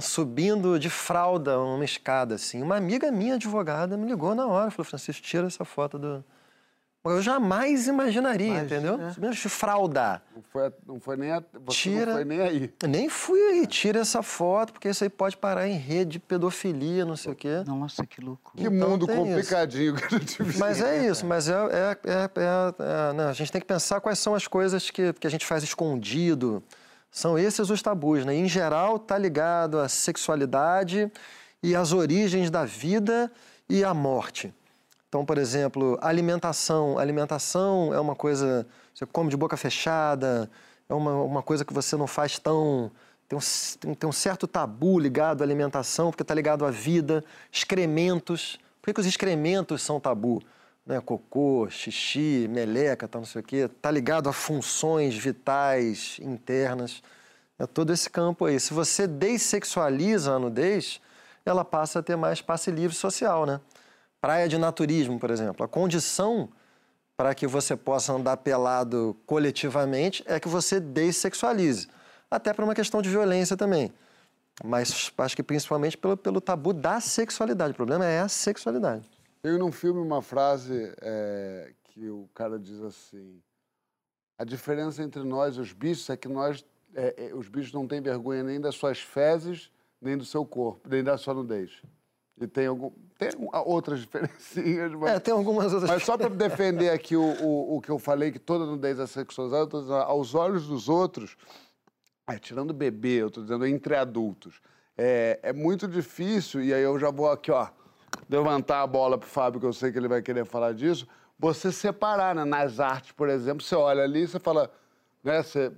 F: subindo de fralda uma escada, assim. Uma amiga minha, advogada, me ligou na hora, falou, Francisco, tira essa foto do... Eu jamais imaginaria, entendeu? Subindo de fralda.
A: Não foi, não foi nem a, você
F: Tira.
A: não foi nem aí.
F: Eu nem fui aí, tira essa foto, porque isso aí pode parar em rede de pedofilia, não sei o quê.
E: Nossa, que louco.
A: Que
F: Então
A: mundo
F: tem isso.
A: complicadinho que a gente vive.
F: Mas é isso, mas é, é, é, é- é- né, a gente tem que pensar quais são as coisas que, que a gente faz escondido. São esses os tabus, né? Em geral, tá ligado à sexualidade e às origens da vida e à morte. Então, por exemplo, alimentação. Alimentação é uma coisa. Você come de boca fechada, é uma, uma coisa que você não faz tão. Tem um, tem um certo tabu ligado à alimentação, porque está ligado à vida. Excrementos. Por que, que os excrementos são tabu? Né? Cocô, xixi, meleca, tal, não sei o quê. Está ligado a funções vitais internas. É todo esse campo aí. Se você dessexualiza a nudez, ela passa a ter mais passe livre social, né? Praia de naturismo, por exemplo. A condição para que você possa andar pelado coletivamente é que você dessexualize. Até por uma questão de violência também. Mas acho que principalmente pelo, pelo tabu da sexualidade. O problema é a sexualidade.
A: Tem num filme uma frase é, que o cara diz assim: a diferença entre nós e os bichos é que nós, é, é, os bichos não têm vergonha nem das suas fezes, nem do seu corpo, nem da sua nudez. E tem, algum, tem outras diferencinhas, mas,
F: É, tem algumas outras...
A: mas só para defender aqui o, o, o que eu falei, que toda nudez é sexualizada, eu tô dizendo, aos olhos dos outros, é, tirando bebê, eu estou dizendo entre adultos, é, é muito difícil, e aí eu já vou aqui, ó, levantar a bola pro Fábio, que eu sei que ele vai querer falar disso, você separar, né? Nas artes, por exemplo, você olha ali e você fala, né? Você,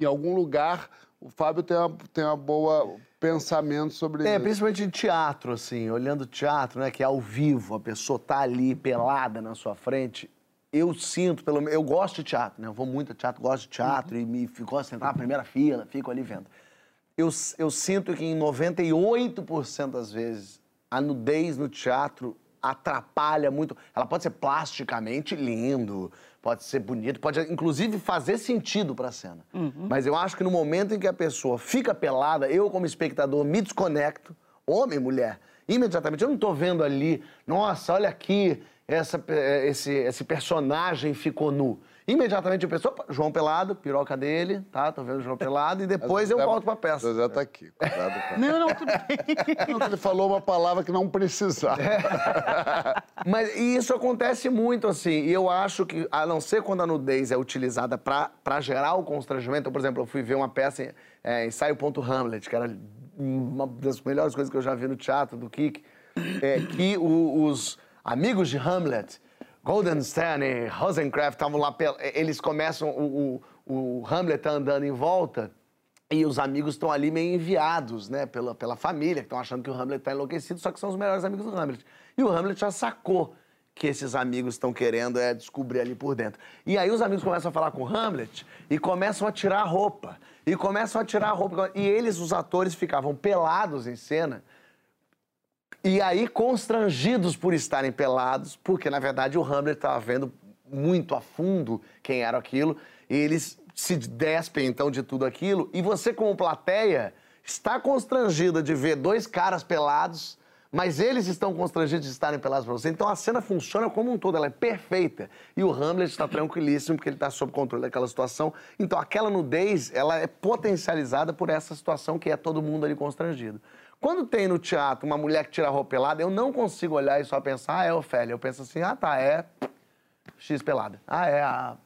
A: em algum lugar, o Fábio tem uma, tem uma boa pensamento sobre
D: É,
A: isso.
D: principalmente em teatro, assim, olhando teatro, né, que é ao vivo, a pessoa tá ali pelada na sua frente. Eu sinto, pelo menos, eu gosto de teatro, né? Eu vou muito a teatro, gosto de teatro e me fico gosto de sentar na primeira fila, fico ali vendo. Eu, eu sinto que em 98% das vezes a nudez no teatro atrapalha muito. Ela pode ser plasticamente lindo, pode ser bonito, pode inclusive fazer sentido pra cena. Mas eu acho que no momento em que a pessoa fica pelada, eu como espectador me desconecto, homem, mulher, imediatamente eu não tô vendo ali, nossa, olha aqui, essa, pe- esse, esse personagem ficou nu. Imediatamente penso, opa, João Pelado, piroca dele, tá? Tô vendo o João Pelado, e depois eu volto pra peça.
A: José tá aqui. Cuidado com
E: Não, não, tudo bem.
A: Não, Ele falou uma palavra que não precisava.
D: Mas e isso acontece muito, assim. E eu acho que, a não ser quando a nudez é utilizada pra pra gerar o constrangimento. Eu, por exemplo, eu fui ver uma peça, em, é, Ensaio Ponto Hamlet, que era uma das melhores coisas que eu já vi no teatro do Kik, é, que o- os amigos de Hamlet, Goldenstein e Rosencraft, estavam lá. pel- Eles começam, o, o, o Hamlet tá andando em volta. E os amigos estão ali meio enviados, né, pela, pela família, que estão achando que o Hamlet está enlouquecido, só que são os melhores amigos do Hamlet. E o Hamlet já sacou que esses amigos estão querendo é descobrir ali por dentro. E aí os amigos começam a falar com o Hamlet e começam a tirar a roupa. E começam a tirar a roupa. E eles, os atores, ficavam pelados em cena. E aí, constrangidos por estarem pelados, porque na verdade o Hamlet estava vendo muito a fundo quem era aquilo, e eles se despem então de tudo aquilo, e você, como plateia, está constrangida de ver dois caras pelados, mas eles estão constrangidos de estarem pelados para você. Então a cena funciona como um todo, ela é perfeita. E o Hamlet está tranquilíssimo porque ele está sob controle daquela situação. Então aquela nudez, ela é potencializada por essa situação que é todo mundo ali constrangido. Quando tem no teatro uma mulher que tira a roupa pelada, eu não consigo olhar e só pensar, ah, é Ofélia. Eu penso assim, ah, tá, é X pelada. Ah, é a...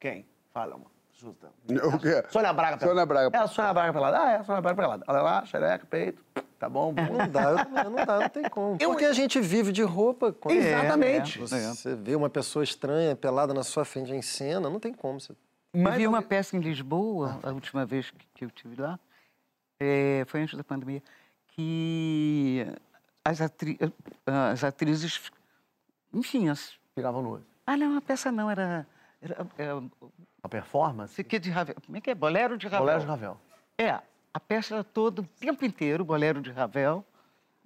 D: Quem? Fala, uma. Justa.
A: O quê?
D: Sônia Braga pelada.
A: Sônia Braga.
D: É a Sônia Braga pelada. Ah, é a Sônia Braga pelada. Olha lá, xereca, peito, tá bom?
F: Não dá, eu não dá, não tem como. Porque a gente vive de roupa. Quando
D: Exatamente.
F: Você vê uma pessoa estranha, pelada na sua frente em cena, não tem como. Você...
E: Eu vi uma peça em Lisboa, a última vez que, que eu estive lá, é, foi antes da pandemia, que as, atri- as atrizes, enfim, as...
D: Ficavam nuas.
E: Ah, não, a peça não, era... era, era
D: A performance?
E: que de Ravel. Como é que é? Bolero de Ravel.
D: Colégio de Ravel.
E: É, a peça era toda, o tempo inteiro, Bolero de Ravel,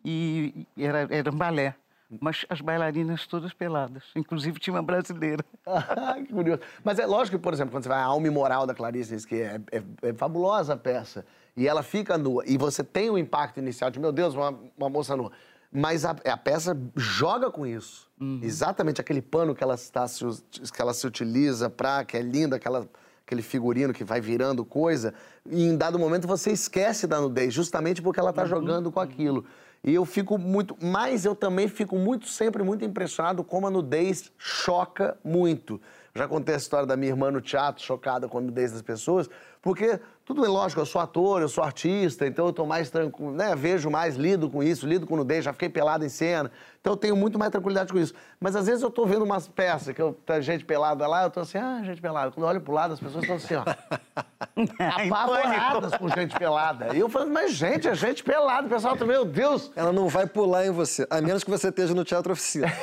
E: e e era, era um balé. Mas as bailarinas todas peladas, inclusive tinha uma brasileira.
D: Ah, que curioso. Mas é lógico que, por exemplo, quando você vai à Alma Imoral da Clarice, que é, é- é fabulosa a peça, e ela fica nua, e você tem o impacto inicial de, meu Deus, uma, uma moça nua. Mas a, a peça joga com isso. Exatamente aquele pano que ela, está que ela se utiliza pra, que é lindo, aquela, aquele figurino que vai virando coisa, e em dado momento você esquece da nudez, justamente porque ela está jogando com aquilo. E eu fico muito. Mas eu também fico muito, sempre muito impressionado como a nudez choca muito. Já contei a história da minha irmã no teatro, chocada com a nudez das pessoas, porque tudo é lógico, eu sou ator, eu sou artista, então eu tô mais tranquilo, né? Vejo mais, lido com isso, lido com nudez, já fiquei pelado em cena, então eu tenho muito mais tranquilidade com isso. Mas às vezes eu tô vendo umas peças que eu, tá gente pelada lá, eu tô assim, ah, gente pelada. Quando eu olho pro lado, as pessoas estão assim, ó. apavoradas com gente pelada. E eu falando, mas gente, é gente pelada. O pessoal, meu Deus,
F: Ela não vai pular em você, a menos que você esteja no teatro oficina.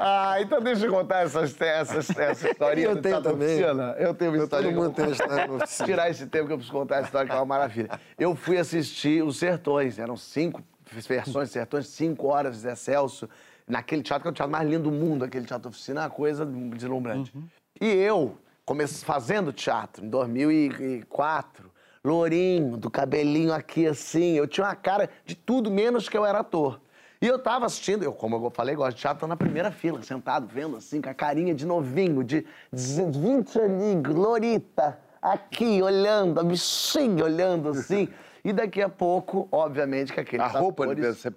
D: Ah, então deixa eu contar essas, essas, essa historinha
F: Eu tenho também.
D: Oficina. Eu tenho uma
F: Todo
D: história.
F: mundo tem uma história no oficina.
D: Tirar esse tempo que eu preciso contar a história, que é uma maravilha. Eu fui assistir Os Sertões, eram cinco versões de Sertões, cinco horas de Zé Celso, naquele teatro que é o teatro mais lindo do mundo, aquele teatro oficina, é uma coisa deslumbrante. E eu, comecei fazendo teatro em 2004, lourinho, do cabelinho aqui assim, eu tinha uma cara de tudo menos que eu era ator. E eu tava assistindo, eu, como eu falei, gosto de teatro, tô na primeira fila, sentado, vendo assim, com a carinha de novinho, de 20 aninhos, Lorita, aqui, olhando, a bichinha olhando assim. E daqui a pouco, obviamente, que aqueles
A: A roupa
D: atores...
A: devia ser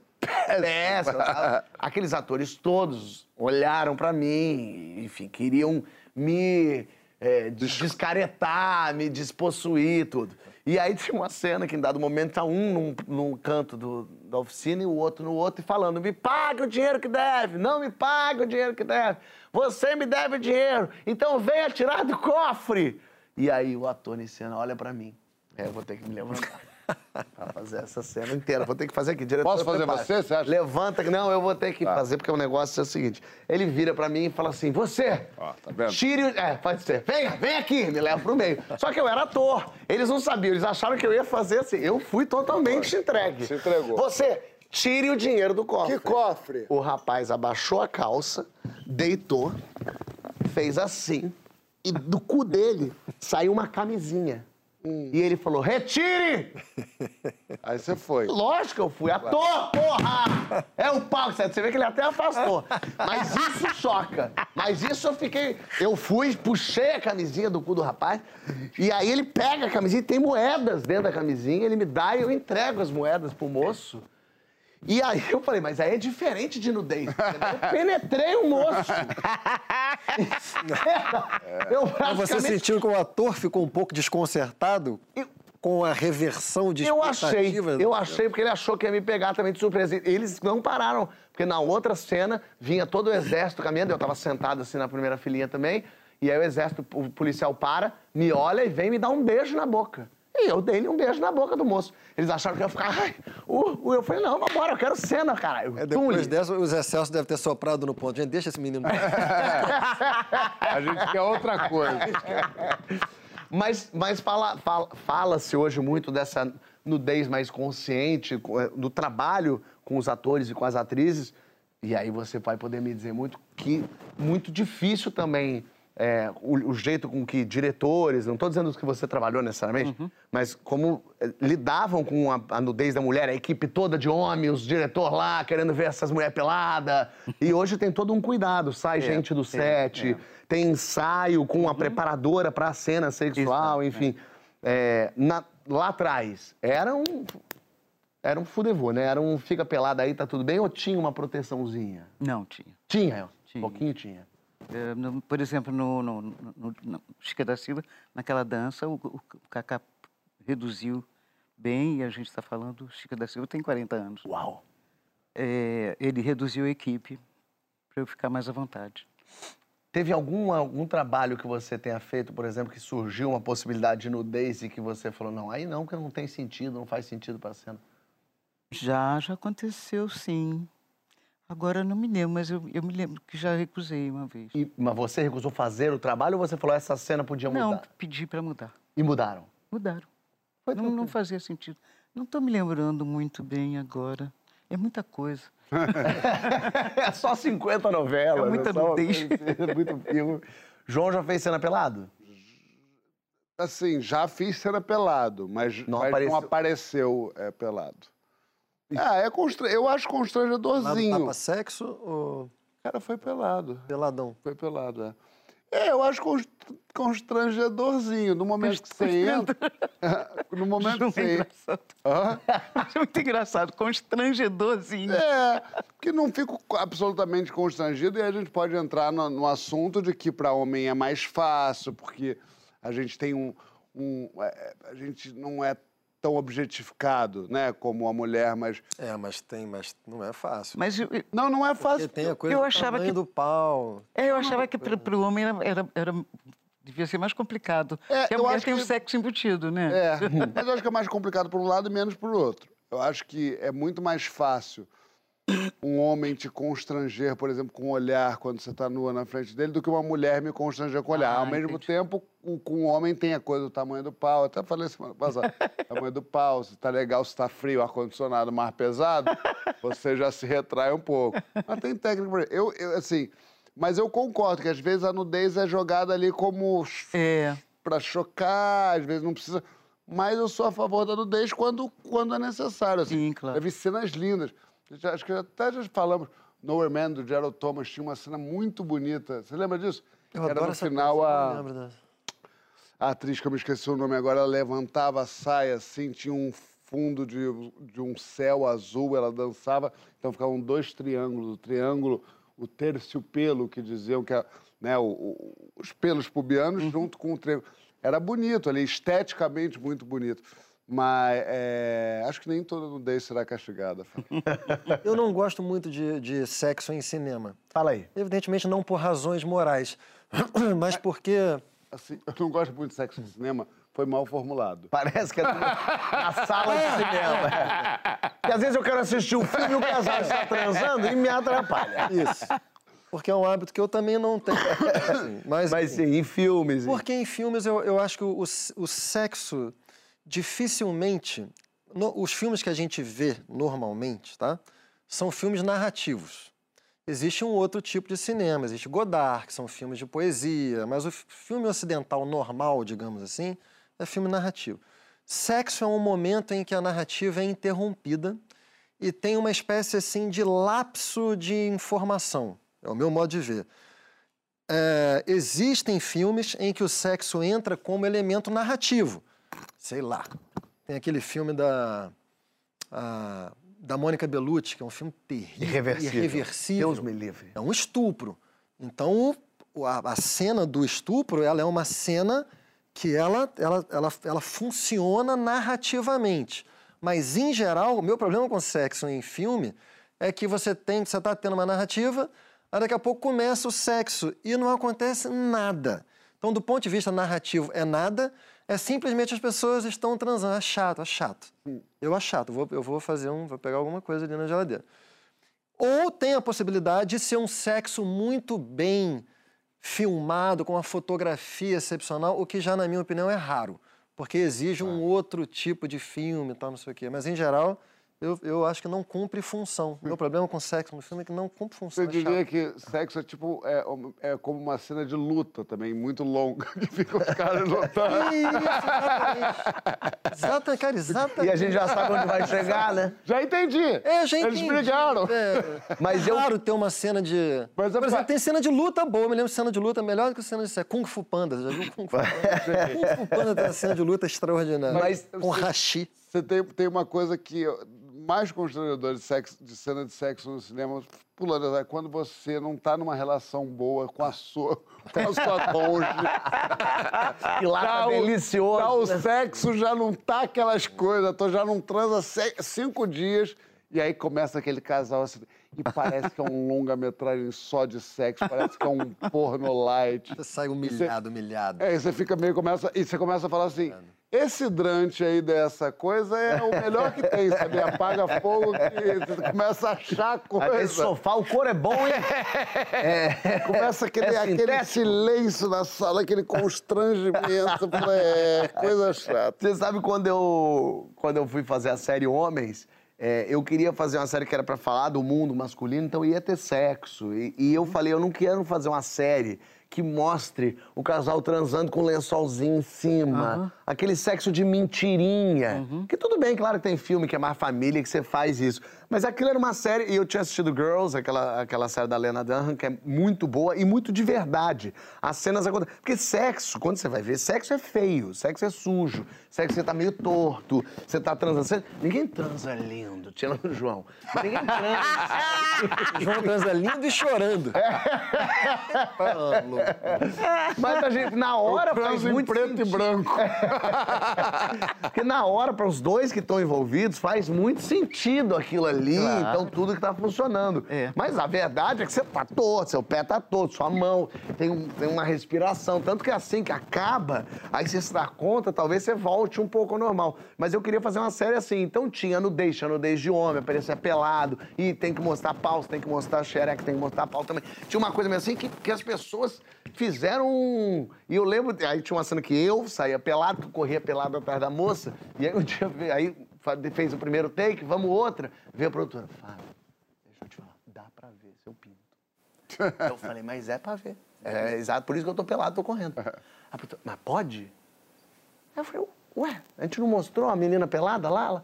D: Péssima. Aqueles atores todos olharam pra mim, enfim, queriam me é, descaretar, me despossuir, tudo. E aí tinha uma cena que, em dado momento, tá um num, num canto do- da oficina e o outro no outro, e falando: me paga o dinheiro que deve, não me paga o dinheiro que deve, você me deve dinheiro, então venha tirar do cofre. E aí o ator em cena olha pra mim. É, eu vou ter que me levantar. Pra fazer essa cena inteira. Vou ter que fazer aqui, diretor.
A: Posso fazer
D: prepara.
A: você, você acha?
D: Levanta. Não, eu vou ter que fazer, porque o negócio é o seguinte. Ele vira pra mim e fala assim, você...
A: Ó, tá vendo?
D: Tire o... É, pode ser. Venha, vem aqui, me leva pro meio. Só que eu era ator. Eles não sabiam, eles acharam que eu ia fazer assim. Eu fui totalmente entregue.
A: Se entregou.
D: Você, tire o dinheiro do cofre.
A: Que cofre?
D: O rapaz abaixou a calça, deitou, fez assim e do cu dele saiu uma camisinha. E ele falou: retire!
A: Aí você foi.
D: Lógico que eu fui. Ator, porra! É o pau, você vê que ele até afastou. Mas isso choca. Mas isso eu fiquei. Eu fui, puxei a camisinha do cu do rapaz. E aí ele pega a camisinha e tem moedas dentro da camisinha. Ele me dá e eu entrego as moedas pro moço. E aí eu falei, mas aí é diferente de nudez. entendeu? Eu penetrei o moço. eu
F: Mas você
D: praticamente
F: sentiu que o ator ficou um pouco desconcertado com a reversão de
D: Eu achei, eu achei, porque ele achou que ia me pegar também de surpresa. E Eles não pararam, porque na outra cena vinha todo o exército caminhando, eu tava sentado assim na primeira filinha também, e aí o exército, o policial para, me olha e vem me dar um beijo na boca. E eu dei-lhe um beijo na boca do moço. Eles acharam que eu ia ficar, ai, uh, uh. eu falei, não, vambora, eu quero cena, caralho.
F: É, depois dessa, os excessos devem ter soprado no ponto. Gente, deixa esse menino.
A: A gente quer outra coisa.
D: Mas, mas fala, fala, fala-se hoje muito dessa nudez mais consciente, co- eh, do trabalho com os atores e com as atrizes. E aí você vai poder me dizer muito que muito difícil também é, o, o jeito com que diretores, não estou dizendo que você trabalhou necessariamente, mas como eh, lidavam com a, a nudez da mulher, a equipe toda de homens, os diretores lá querendo ver essas mulheres peladas. E hoje tem todo um cuidado, sai gente do set, tem ensaio com a preparadora para a cena sexual, enfim. É, na- lá atrás, era um. Era um fudevô, né? Era um fica pelado aí, tá tudo bem, ou tinha uma proteçãozinha?
E: Não tinha.
D: Tinha, um
E: Tinha.
D: pouquinho tinha.
E: No- por exemplo, no, no, no, no- Chica da Silva, naquela dança, o, o Cacá reduziu bem, e a gente está falando, o Chica da Silva tem 40 anos.
D: Uau!
E: É, ele reduziu a equipe para eu ficar mais à vontade.
D: Teve algum, algum trabalho que você tenha feito, por exemplo, que surgiu uma possibilidade de nudez e que você falou, não, aí não, porque não tem sentido, não faz sentido pra cena.
E: Já, já aconteceu, sim. Agora eu não me lembro, mas eu, eu me lembro que já recusei uma vez.
D: E, mas você recusou fazer o trabalho ou você falou, essa cena podia mudar?
E: Não, pedi para mudar.
D: E mudaram?
E: Mudaram.
D: Foi
E: Não, não fazia sentido. Não estou me lembrando muito bem agora. É muita coisa.
D: É só 50 novelas.
E: É muita
D: uma
E: nudez.
D: coisa, muito filme. João já fez cena pelado?
A: Assim, já fiz cena pelado, mas
D: Não
A: não, mas
D: apareceu.
A: não apareceu é, pelado. Ah, é constra... eu acho constrangedorzinho.
F: tapa sexo ou
A: O cara foi pelado.
F: peladão?
A: Foi pelado, é. É, eu acho const- constrangedorzinho. No momento que você entra. no momento que você entra. Hã?
E: Acho muito engraçado, constrangedorzinho.
A: É, porque não fico absolutamente constrangido e a gente pode entrar no, no assunto de que para homem é mais fácil, porque a gente tem um. um- é, a gente não é tão objetificado, né, como a mulher, mas.
F: É, mas tem, mas não é fácil.
E: Mas
A: Não, não é
F: Porque
A: fácil.
F: tem a coisa
E: eu
F: do
E: achava
F: tamanho
E: que-
F: do pau.
E: é, eu achava que para o homem era, era, era- devia ser mais complicado.
A: É,
E: porque a
A: eu
E: mulher tem
A: que-
E: o sexo embutido, né?
A: É, mas eu acho que é mais complicado por um lado e menos por outro. Eu acho que é muito mais fácil um homem te constranger, por exemplo, com o olhar quando você está nua na frente dele, do que uma mulher me constranger com o olhar.
E: Ah,
A: Ao mesmo
E: entendi.
A: tempo, o- com o homem tem a coisa do tamanho do pau. Até falei semana passada. tamanho do pau, se tá legal, se tá frio, ar-condicionado mais pesado, você já se retrai um pouco. Mas tem técnica pra eu, eu assim. Mas eu concordo que às vezes a nudez é jogada ali como
E: É.
A: para chocar, às vezes não precisa. Mas eu sou a favor da nudez quando, quando é necessário. Assim.
E: Sim, claro.
A: Já vi cenas lindas. Já- acho que até já falamos. Nowhere Man, do Gerald Thomas, tinha uma cena muito bonita. Você lembra disso?
F: Eu
A: Era
F: adoro
A: no final
F: coisa, eu
A: a,
F: lembro dessa.
A: a atriz, que eu me esqueci o nome agora, ela levantava a saia assim, tinha um fundo de, de um céu azul, ela dançava, então ficavam dois triângulos. O triângulo, o terciopelo, que diziam que é, né, o- o- os pelos pubianos junto com o triângulo. Era bonito ali, esteticamente muito bonito. Mas é, acho que nem toda nudez será castigada.
F: Eu não gosto muito de, de sexo em cinema.
D: Fala aí.
F: Evidentemente não por razões morais, mas porque
A: Assim, eu não gosto muito de sexo no cinema, foi mal formulado.
D: Parece que é tudo na sala de cinema. é. Porque às vezes eu quero assistir um filme e o casal está transando e me atrapalha.
F: isso. Porque é um hábito que eu também não tenho. Assim, mas,
D: Mas
F: enfim.
D: em filmes.
F: Porque em filmes eu, eu acho que o, o sexo dificilmente. no- os filmes que a gente vê normalmente, tá? São filmes narrativos. Existe um outro tipo de cinema, existe Godard, que são filmes de poesia, mas o filme ocidental normal, digamos assim, é filme narrativo. Sexo é um momento em que a narrativa é interrompida e tem uma espécie assim de lapso de informação. É o meu modo de ver. É, existem filmes em que o sexo entra como elemento narrativo. Sei lá. Tem aquele filme da, a, da Mônica Bellucci, que é um filme terrível.
D: Irreversível.
F: irreversível.
D: Deus me livre.
F: É um estupro. Então, a, a cena do estupro, ela é uma cena que ela, ela, ela, ela funciona narrativamente. Mas, em geral, o meu problema com sexo em filme é que você tem, você está tendo uma narrativa, aí daqui a pouco começa o sexo e não acontece nada. Então, do ponto de vista narrativo, é nada, é simplesmente as pessoas estão transando. É chato, é chato. Eu acho chato, eu vou, eu vou fazer um, vou pegar alguma coisa ali na geladeira. Ou tem a possibilidade de ser um sexo muito bem filmado, com uma fotografia excepcional, o que já, na minha opinião, é raro, porque exige um outro tipo de filme e tal, não sei o quê. Mas, em geral, eu, eu acho que não cumpre função. Meu problema com sexo no filme é que não cumpre função.
A: Você
F: é
A: diria
F: chato.
A: que sexo é tipo é, é como uma cena de luta também, muito longa, que ficam os caras lutando.
F: Isso, exatamente. Exatamente, cara, exatamente.
D: E a gente já sabe onde vai chegar, né?
A: Já entendi.
F: É, já
A: Eles
F: entendi.
A: brigaram.
F: É,
D: Mas eu-
F: Claro ter uma cena de...
A: Mas é
F: Por exemplo, tem cena de luta boa. Eu me lembro de cena de luta melhor do que cena de sexo. Kung Fu Panda. Você já viu Kung Fu Panda? Kung Fu Panda tem uma cena de luta extraordinária.
D: Mas
F: com
A: você-
F: hashi.
A: Você tem, tem uma coisa que eu- mais constrangedor de, sexo, de cena de sexo no cinema, pulando, é quando você não tá numa relação boa com a sua, com a sua cônjuge.
D: E lá tá
A: o-
D: delicioso,
A: tá o sexo já não tá aquelas coisas, tô já não transa cinco dias. E aí começa aquele casal assim. E parece que é um longa-metragem só de sexo, parece que é um porno light.
F: Você sai humilhado, humilhado.
A: É, e você fica meio, começa, e você começa a falar assim, esse hidrante aí dessa coisa é o melhor que tem, sabe? Apaga fogo que você começa a achar
D: Aquele
A: coisa.
D: sofá, o couro é bom, hein?
A: Começa aquele,
D: É
A: aquele silêncio na sala, aquele constrangimento. é, coisa chata.
D: Você sabe quando eu, quando eu fui fazer a série Homens, é, eu queria fazer uma série que era pra falar do mundo masculino, então ia ter sexo. E, e eu falei, eu não quero fazer uma série que mostre o casal transando com um lençolzinho em cima. Aquele sexo de mentirinha. Que tudo bem, claro que tem filme que é mais família que você faz isso. Mas aquilo era uma série, e eu tinha assistido Girls, aquela, aquela série da Lena Dunham, que é muito boa e muito de verdade. As cenas acontecem. Porque sexo, quando você vai ver, sexo é feio, sexo é sujo, sexo você tá meio torto, você tá transando. Você- Ninguém transa lindo, tirando o João. Mas ninguém transa.
F: João transa lindo e chorando. Louco.
D: Mas a gente, na hora, faz muito
A: preto e branco.
D: Porque na hora, para os dois que estão envolvidos, faz muito sentido aquilo ali, então tudo que tá funcionando. Mas a verdade é que você tá todo, seu pé tá todo, sua mão tem, um- tem uma respiração. Tanto que assim que acaba, aí você se dá conta, talvez você volte um pouco ao normal. Mas eu queria fazer uma série assim, então tinha nudez, tinha nudez de homem, aparecia pelado, e tem que mostrar pau, tem que mostrar xereca, tem que mostrar pau também. Tinha uma coisa meio assim que, que as pessoas fizeram um... E eu lembro, aí tinha uma cena que eu saía pelado, tu corria pelado atrás da moça, e aí um dia, aí fez o primeiro take, vamos outra, veio a produtora, Fábio, deixa eu te falar, dá pra ver seu pinto. Eu falei, mas é pra ver. É exato, por isso que eu tô pelado, tô correndo. A produtora, mas pode? Aí eu falei, ué, a gente não mostrou a menina pelada lá? Ela,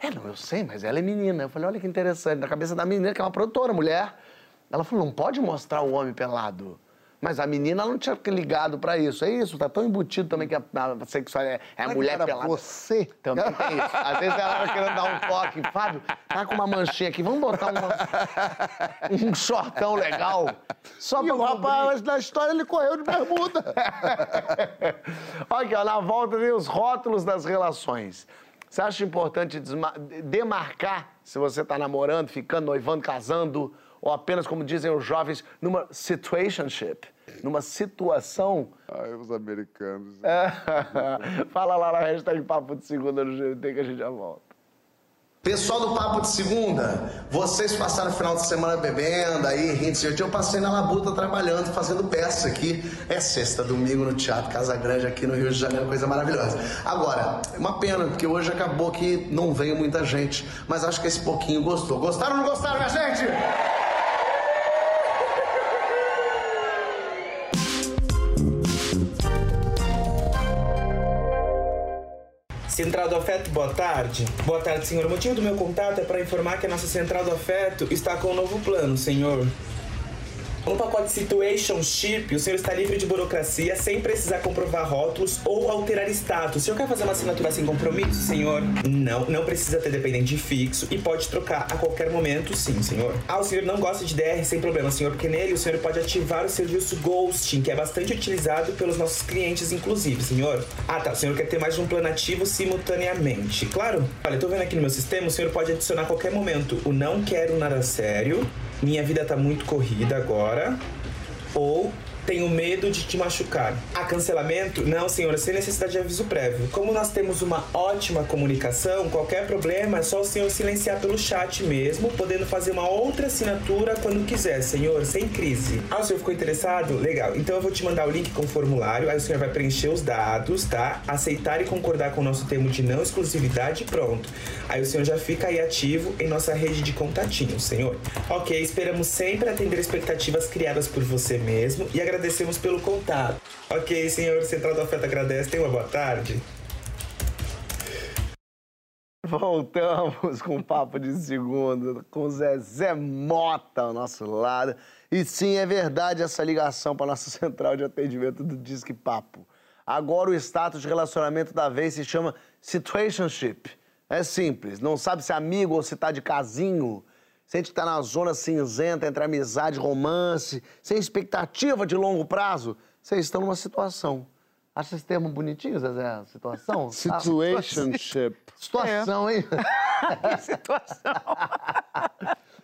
D: é, não, eu sei, mas ela é menina. Eu falei, olha que interessante, na cabeça da menina, que é uma produtora, mulher. Ela falou, não pode mostrar o homem pelado. Mas a menina não tinha ligado pra isso. É isso, tá tão embutido também que a, a sexualidade é, é a mulher
A: era
D: pelada.
A: você?
D: Também tem isso. Às vezes ela era querendo dar um toque. Fábio, tá com uma manchinha aqui, vamos botar uma- um shortão legal. Só
A: E
D: pra
A: o rapaz, na história, ele correu de bermuda.
D: Olha aqui, ó, na volta tem os rótulos das relações. Você acha importante demarcar se você está namorando, ficando, noivando, casando, ou apenas, como dizem os jovens, numa situationship, numa situação?
A: Ai, os americanos.
D: Fala lá na hashtag Papo de Segunda no GNT que a gente já volta.
I: Pessoal do Papo de Segunda, vocês passaram o final de semana bebendo aí, rindo. Eu passei na Labuta trabalhando, fazendo peça aqui. É sexta, domingo no Teatro Casa Grande aqui no Rio de Janeiro, coisa maravilhosa. Agora, é uma pena, porque hoje acabou que não veio muita gente, mas acho que esse pouquinho gostou. Gostaram ou não gostaram, minha gente?
J: Central do Afeto, boa tarde. Boa tarde, senhor. O motivo do meu contato é para informar que a nossa Central do Afeto está com um novo plano, senhor. No pacote Situationship, o senhor está livre de burocracia sem precisar comprovar rótulos ou alterar status. O senhor quer fazer uma assinatura sem compromisso, senhor? Não, não precisa ter dependente fixo e pode trocar a qualquer momento, sim, senhor. Ah, o senhor não gosta de DR sem problema, senhor, porque nele o senhor pode ativar o serviço Ghosting, que é bastante utilizado pelos nossos clientes, inclusive, senhor. Ah, tá, o senhor quer ter mais de um plano ativo simultaneamente. Claro. Olha, eu tô vendo aqui no meu sistema, o senhor pode adicionar a qualquer momento o não quero nada sério, minha vida tá muito corrida agora, ou tenho medo de te machucar. A cancelamento? Não, senhora, sem necessidade de aviso prévio. Como nós temos uma ótima comunicação, qualquer problema é só o senhor silenciar pelo chat mesmo, podendo fazer uma outra assinatura quando quiser, senhor, sem crise. Ah, o senhor ficou interessado? Legal. Então eu vou te mandar o link com o formulário, aí o senhor vai preencher os dados, tá? Aceitar e concordar com o nosso termo de não exclusividade pronto. Aí o senhor já fica aí ativo em nossa rede de contatinhos, senhor. Ok, esperamos sempre atender expectativas criadas por você mesmo e agradecemos pelo contato. Ok, senhor, Central do Afeto agradece. Tenha uma boa tarde.
D: Voltamos com o papo de segunda, com Zezé Mota ao nosso lado. E sim, é verdade essa ligação para nossa central de atendimento do Disque Papo. Agora o status de relacionamento da vez se chama Situationship. É simples, não sabe se é amigo ou se tá de casinho. Sente que tá na zona cinzenta entre amizade e romance, sem expectativa de longo prazo. Vocês estão numa situação. Acha esse termo bonitinho, Zezé? Situação?
A: Situationship.
D: Situação, hein? situação.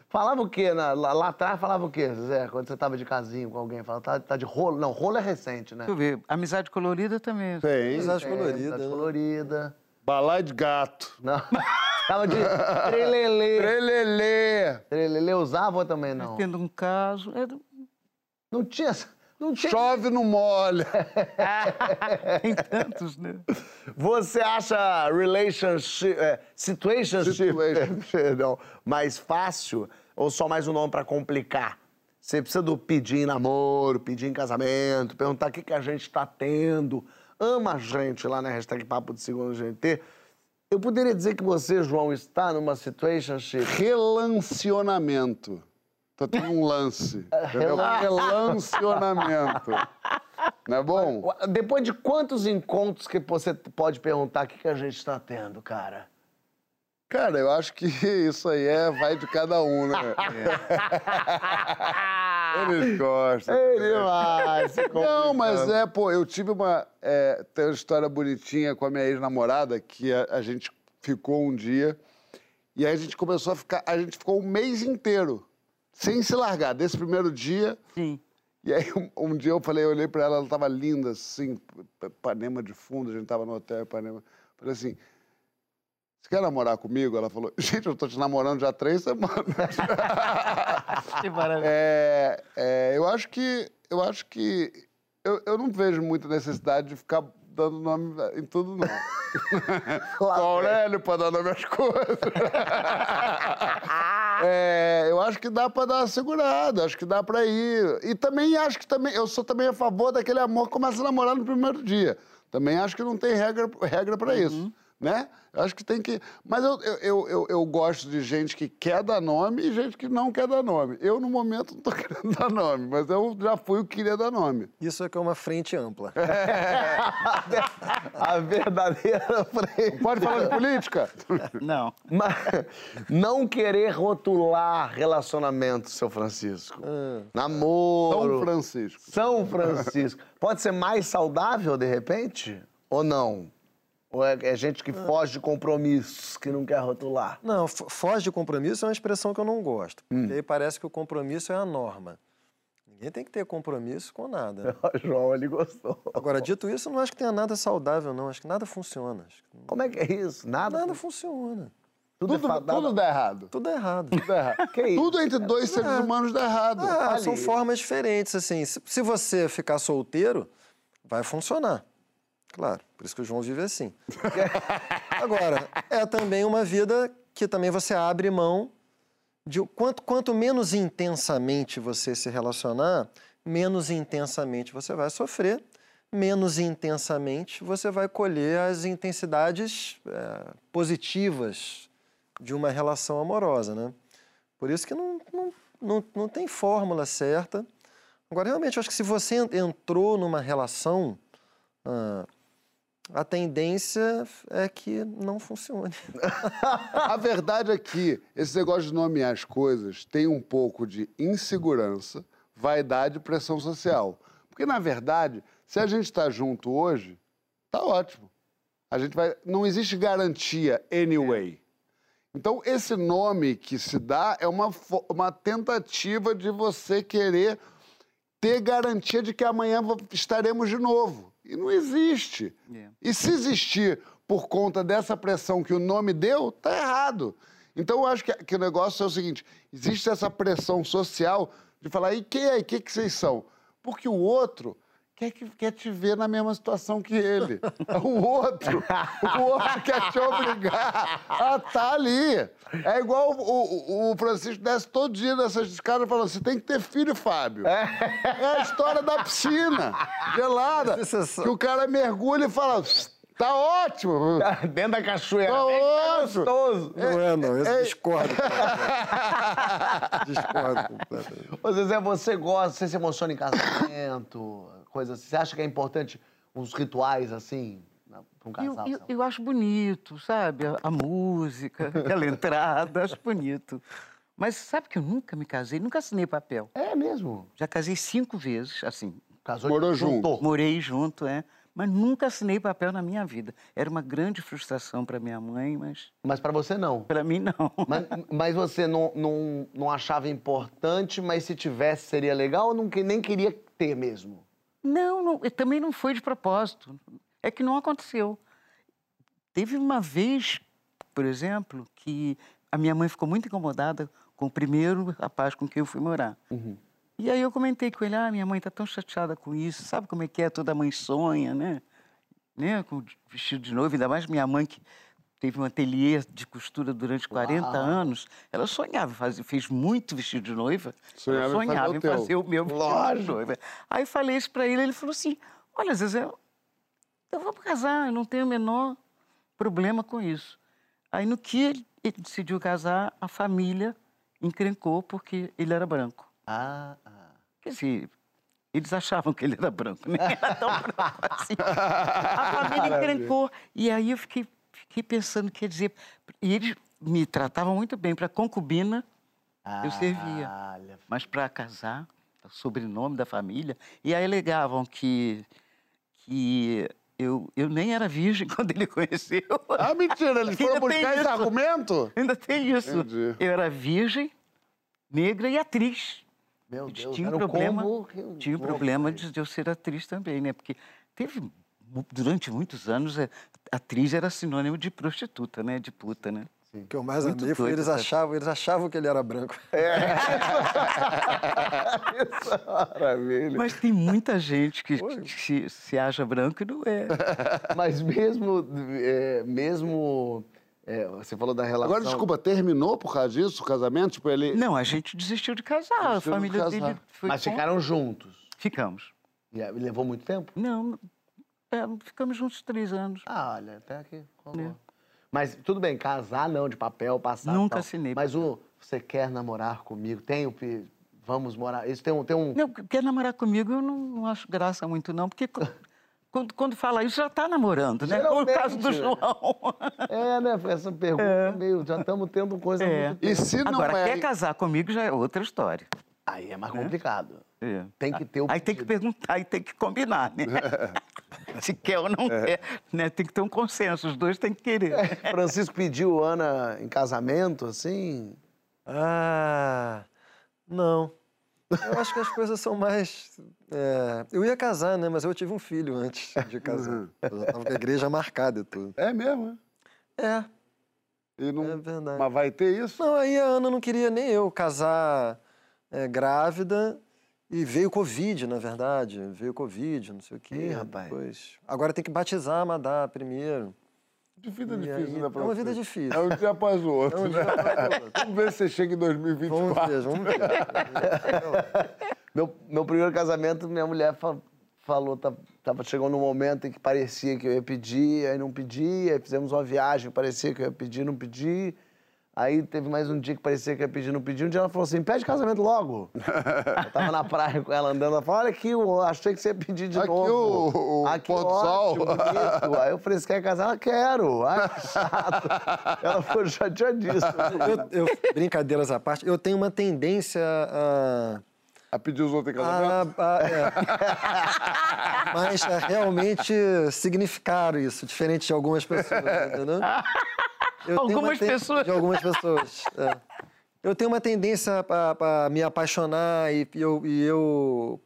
D: falava o quê? Na- lá, lá atrás falava o quê, Zé? Quando você tava de casinho com alguém, falava, tá, tá de rolo. Não, rolo é recente, né?
E: Deixa eu ver. Amizade colorida também.
A: Tem.
F: Amizade
D: É,
F: colorida.
D: amizade
F: né?
D: colorida.
A: Balai de gato.
D: Não. Tava de trelelê.
A: Trelelê.
D: Trelelê usava ou também não?
E: Tendo um caso. É, do-
D: Não tinha. Não tinha.
A: Chove no molha.
E: tem tantos, né?
D: Você acha relationship, é, situationship,
A: Situationship.
D: perdão, mais fácil ou só mais um nome pra complicar? Você precisa do pedir em namoro, pedir em casamento, perguntar o que, que a gente tá tendo. Ama a gente lá na hashtag Papo de Segundo GT. Eu poderia dizer que você, João, está numa situationship.
A: Relacionamento. Tô tendo um lance. Entendeu? Relacionamento. Não é bom?
D: Depois de quantos encontros que você pode perguntar o que, que a gente está tendo, cara?
A: Cara, eu acho que isso aí é, vai de cada um, né? Eles gostam.
D: Ele vai
A: Não, mas
D: complicando.
A: é, pô, eu tive uma. É, tem uma história bonitinha com a minha ex-namorada, que a, a gente ficou um dia, e aí a gente começou a ficar. A gente ficou um mês inteiro, sem se largar, desse primeiro dia.
E: Sim.
A: E aí um, um dia eu falei, eu olhei pra ela, ela tava linda, assim, P- Ipanema de fundo, a gente tava no hotel Ipanema. Falei assim. Você quer namorar comigo? Ela falou, gente, eu tô te namorando já há três semanas.
E: Que maravilha.
A: É, é, eu acho que. Eu acho que. Eu, eu não vejo muita necessidade de ficar dando nome em tudo, não. Sou Aurélio pra dar nome às coisas. É, eu acho que dá pra dar uma segurada, acho que dá pra ir. E também acho que também. Eu sou também a favor daquele amor que começa a namorar no primeiro dia. Também acho que não tem regra, regra para isso. Né? Eu acho que tem que. Mas eu, eu, eu, eu, gosto de gente que quer dar nome e gente que não quer dar nome. Eu, no momento, não tô querendo dar nome, mas eu já fui o que queria dar nome.
F: Isso é que é uma frente ampla.
D: A verdadeira frente.
A: Pode falar de política?
E: Não.
D: Mas não querer rotular relacionamento, seu Francisco. Namoro.
A: São Francisco.
D: São Francisco. Pode ser mais saudável, de repente? Ou não? Ou é, é gente que foge de compromissos, que não quer rotular?
F: Não, fo- foge de compromisso é uma expressão que eu não gosto. Porque aí parece que o compromisso é a norma. Ninguém tem que ter compromisso com nada.
D: O João, ele gostou.
F: Agora, dito isso, eu não acho que tenha nada saudável, não. Acho que nada funciona. Que
D: Como é que é isso? Nada?
F: nada funciona.
D: Tudo,
A: Tudo,
D: é fadado-
A: tudo dá errado.
F: Tudo é errado.
A: Tudo dá errado.
D: Que isso?
A: Tudo entre dois seres humanos dá errado.
F: Ah, são formas diferentes, assim. Se, se você ficar solteiro, vai funcionar. Claro, por isso que o João vive assim. Agora, é também uma vida que também você abre mão de quanto, quanto menos intensamente você se relacionar, menos intensamente você vai sofrer, menos intensamente, você vai colher as intensidades é, positivas de uma relação amorosa, né? Por isso que não, não, não, não tem fórmula certa. Agora, realmente, eu acho que se você en- entrou numa relação, ah, a tendência é que não funcione.
A: A verdade é que esse negócio de nomear as coisas tem um pouco de insegurança, vaidade e pressão social. Porque, na verdade, se a gente está junto hoje, tá ótimo. A gente vai. Não existe garantia anyway. Então, esse nome que se dá é uma, uma tentativa de você querer ter garantia de que amanhã estaremos de novo. E não existe.
E: É.
A: E se existir por conta dessa pressão que o nome deu, tá errado. Então eu acho que, que o negócio é o seguinte: existe essa pressão social de falar, e quem é? E que, que vocês são? Porque o outro quer, que, quer te ver na mesma situação que ele. O outro, o outro quer te obrigar a estar ali. É igual o, o, o Francisco desce todo dia nessas escadas falando: você tem que ter filho, Fábio. É, a história da piscina gelada. Que o cara mergulha e fala: tá ótimo.
D: Dentro da cachoeira.
A: Tá ótimo.
D: gostoso.
F: Não é, não. Eu
A: é-
F: discordo. discordo completamente.
D: Ô, Zezé, você gosta, você se emociona em casamento, coisas assim. Você acha que é importante uns rituais assim para um
E: Eu,
D: casal?
E: eu, eu acho bonito, sabe? A, a música, aquela entrada, acho bonito. Mas sabe que eu nunca me casei, nunca assinei papel.
D: É mesmo?
E: Já casei cinco vezes, assim.
D: Casou
A: Morou junto.
E: Morei junto, é. Mas nunca assinei papel na minha vida. Era uma grande frustração para minha mãe, mas
D: Mas para você não.
E: para mim não.
D: Mas, mas você não, não, não achava importante, mas se tivesse seria legal ou não, nem queria ter mesmo?
E: Não, não, também não foi de propósito. É que não aconteceu. Teve uma vez, por exemplo, que a minha mãe ficou muito incomodada com o primeiro rapaz com quem eu fui morar. E aí eu comentei com ele, ah, minha mãe está tão chateada com isso, sabe como é que é? Toda mãe sonha, né? né? Com vestido de noiva, ainda mais minha mãe que teve um ateliê de costura durante 40
A: Uau.
E: anos. Ela sonhava, faz, fez muito vestido de noiva.
A: Sonhava em
E: ela
A: fazer
E: sonhava
A: o
E: em fazer o meu vestido de
A: Lógico.
E: noiva. Aí falei isso para ele, ele falou assim, olha, Zezé, eu vou casar, eu não tenho o menor problema com isso. Aí no que ele, ele decidiu casar, a família encrencou porque ele era branco.
D: Ah,
E: Quer dizer, eles achavam que ele era branco, nem era tão branco assim. A família encrencou. E aí eu fiquei, fiquei pensando, quer dizer, e eles me tratavam muito bem. Para concubina, eu servia. Mas para casar, o sobrenome da família. E aí alegavam que, que eu, eu nem era virgem quando ele conheceu.
A: Ah, mentira, eles foram
E: Ainda tem
A: buscar esse
E: isso.
A: argumento?
E: Ainda tem isso.
A: Entendi.
E: Eu era virgem, negra e atriz.
D: Meu Deus,
E: tinham
D: era um
E: problema,
D: combo que-
E: tinha um problema de, eu ser atriz também, né? Porque teve durante muitos anos é, atriz era sinônimo de prostituta, né? De puta, né?
F: O que eu mais
E: Muito
F: amei foi
E: doido
F: eles
E: essa-
F: achavam, eles achavam que ele era branco.
D: Maravilha.
E: Mas tem muita gente que, que se, se acha branco e não é.
D: Mas mesmo, é, mesmo é, você falou da relação...
A: Agora, desculpa, terminou por causa disso o casamento? Tipo, ele...
E: Não, a gente desistiu de casar. A
A: Desistiu de
E: família
A: casar.
E: dele foi
D: Mas
E: contra.
D: ficaram juntos?
E: Ficamos.
D: E levou muito tempo?
E: Não, é, ficamos juntos três anos.
D: Ah, olha, até aqui.
E: É.
D: Mas tudo bem, casar não, de papel, passar
E: Nunca
D: tal.
E: assinei
D: Mas o você quer namorar comigo? Tem o... Vamos morar... Isso tem um... Tem um...
E: Não, quer namorar comigo, eu não, não acho graça muito, não, porque quando, quando fala isso, já está namorando, né? Como o caso do
D: Geralmente,
E: João.
D: É, né? Essa pergunta meio... Já estamos tendo coisa
E: É.
D: muito tempo.
E: Agora, quer casar comigo já é outra história.
D: Aí é mais
E: Né?
D: complicado.
E: É.
D: Tem que ter o
E: Aí tem que perguntar e tem que combinar, né? Se quer ou não quer, né? Tem que ter um consenso, os dois têm que querer.
D: Francisco pediu Ana em casamento, assim?
F: Ah, não. Eu acho que as coisas são mais. é, Eu ia casar, né? Mas eu tive um filho antes de casar. Eu já tava com a igreja marcada e tudo.
A: É mesmo,
F: é?
A: É. E não...
F: É verdade.
A: Mas vai ter isso?
F: Não, aí a Ana não queria nem eu casar é, grávida e veio Covid, na verdade. Veio Covid, não sei o quê.
D: Ih, rapaz.
F: Depois... Agora tem que batizar a Madá primeiro.
A: Que vida
F: E
A: difícil,
F: aí-
A: né, pra
F: É uma
A: você?
F: vida difícil.
A: É um dia após o outro.
F: É um dia
A: né?
F: após o outro.
A: Vamos ver se você chega em 2024.
F: Vamos ver, vamos ver.
D: Meu, meu primeiro casamento, minha mulher fa- falou, tá, tava chegando num momento em que parecia que eu ia pedir, aí não pedia, aí fizemos uma viagem, parecia que eu ia pedir, não pedi. Aí teve mais um dia que parecia que ia pedir, não pedi. Um dia ela falou assim: pede casamento logo. eu tava na praia com ela andando, ela falou: olha aqui, eu achei que você ia pedir de
A: Aqui
D: novo.
A: o- o
D: aqui
A: pôr do sol."
D: bonito. Aí eu falei: você quer casar? Ela quero. Ai, que chato. ela ficou chateadíssima.
F: Eu, eu- brincadeiras à parte, eu tenho uma tendência a.
A: A pedir os outros em casamento?
F: a, a- é. Mas a realmente significar isso, diferente de algumas pessoas, entendeu? Eu
E: Algumas
F: ten-
E: pessoas.
F: De algumas pessoas. é. Eu tenho uma tendência para me apaixonar e eu, e eu.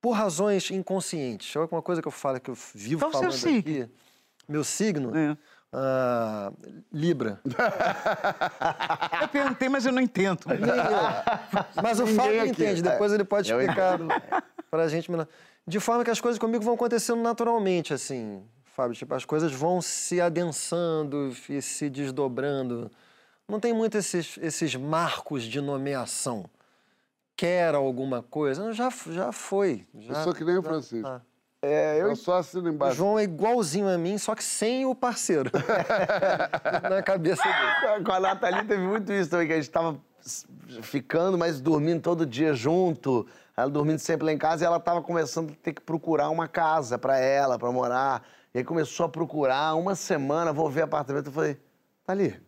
F: Por razões inconscientes. É uma coisa que eu falo, que eu vivo
E: Qual o seu
F: falando
E: signo?
F: aqui. Meu signo?
E: É.
F: ah, Libra.
E: Eu perguntei, mas eu não entendo.
F: Mas o Fábio
A: aqui.
F: entende, depois ele pode explicar pra gente melhor. De forma que as coisas comigo vão acontecendo naturalmente, assim, Fábio. Tipo, as coisas vão se adensando e se desdobrando. Não tem muito esses, esses marcos de nomeação. Quer alguma coisa? Já, já foi. Já,
A: Eu sou que nem o Francisco.
F: tá.
D: É,
A: Eu só assino
F: O
A: embaixo.
F: João é igualzinho a mim, só que sem o parceiro. Na cabeça dele.
D: Com a Nathalie teve muito isso também, que a gente tava ficando, mas dormindo todo dia junto. Ela dormindo sempre lá em casa e ela tava começando a ter que procurar uma casa pra ela, pra morar. E aí começou a procurar, uma semana, vou ver apartamento. Eu falei, Nathalie,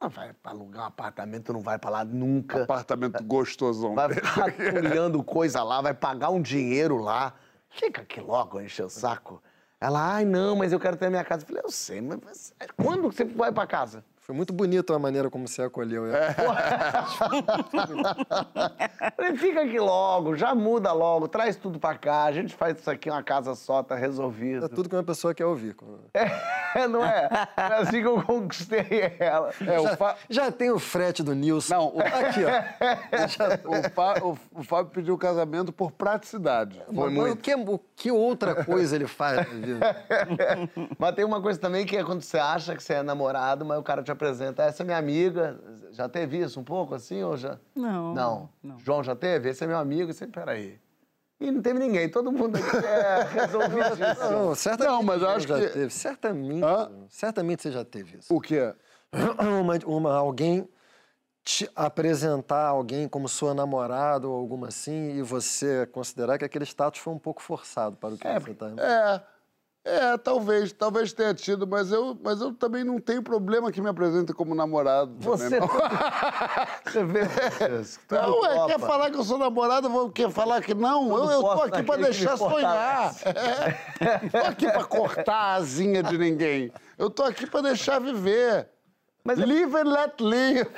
D: não vai pra alugar um apartamento, não vai pra lá nunca.
A: Apartamento gostosão.
D: Vai ficar olhando coisa lá, vai pagar um dinheiro lá. Fica aqui logo, encher o saco. Ela, ai, não, mas eu quero ter a minha casa. Eu falei, eu sei, mas quando você vai pra casa?
F: Foi muito bonito a maneira como você acolheu.
A: É.
D: Eu falei, fica aqui logo, já muda logo, traz tudo pra cá, a gente faz isso aqui uma casa só, tá resolvido.
F: É tudo que uma pessoa quer ouvir.
D: É, não é? É assim que eu conquistei ela.
A: É, o
F: Já,
A: Fá-
F: já tem o frete do Nilson.
A: Não, o-
F: Aqui, ó. Já-
A: o, Fá- o- o Fábio pediu casamento por praticidade.
D: Foi
F: Mas
D: muito.
F: O que, o que outra coisa ele faz na vida?
D: Mas tem uma coisa também que é quando você acha que você é namorado, mas o cara te apresenta, essa é minha amiga. Já teve isso um pouco assim ou já?
E: Não.
D: Não.
E: não.
D: João já teve? Esse é meu amigo. Você, peraí. E não teve ninguém, todo mundo é resolvidíssimo.
F: Não, certamente
A: Não, mas eu acho
F: já
A: que-
F: teve. Certamente.
A: Hã?
F: Certamente você já teve isso.
A: O quê?
F: Uma, uma- alguém te apresentar alguém como sua namorada ou alguma assim e você considerar que aquele status foi um pouco forçado para o que você está.
A: É, é, talvez, talvez tenha tido, mas eu, mas eu também não tenho problema que me apresentem como namorado.
D: Você, você vê, Francisco, tudo
A: Não, ué,
D: topa.
A: quer falar que eu sou namorado, vou quer falar que não?
D: Tudo
A: Eu, eu tô aqui pra deixar sonhar. É. Tô aqui pra cortar a asinha de ninguém. Eu tô aqui pra deixar viver.
D: Mas é-
A: Live and let live.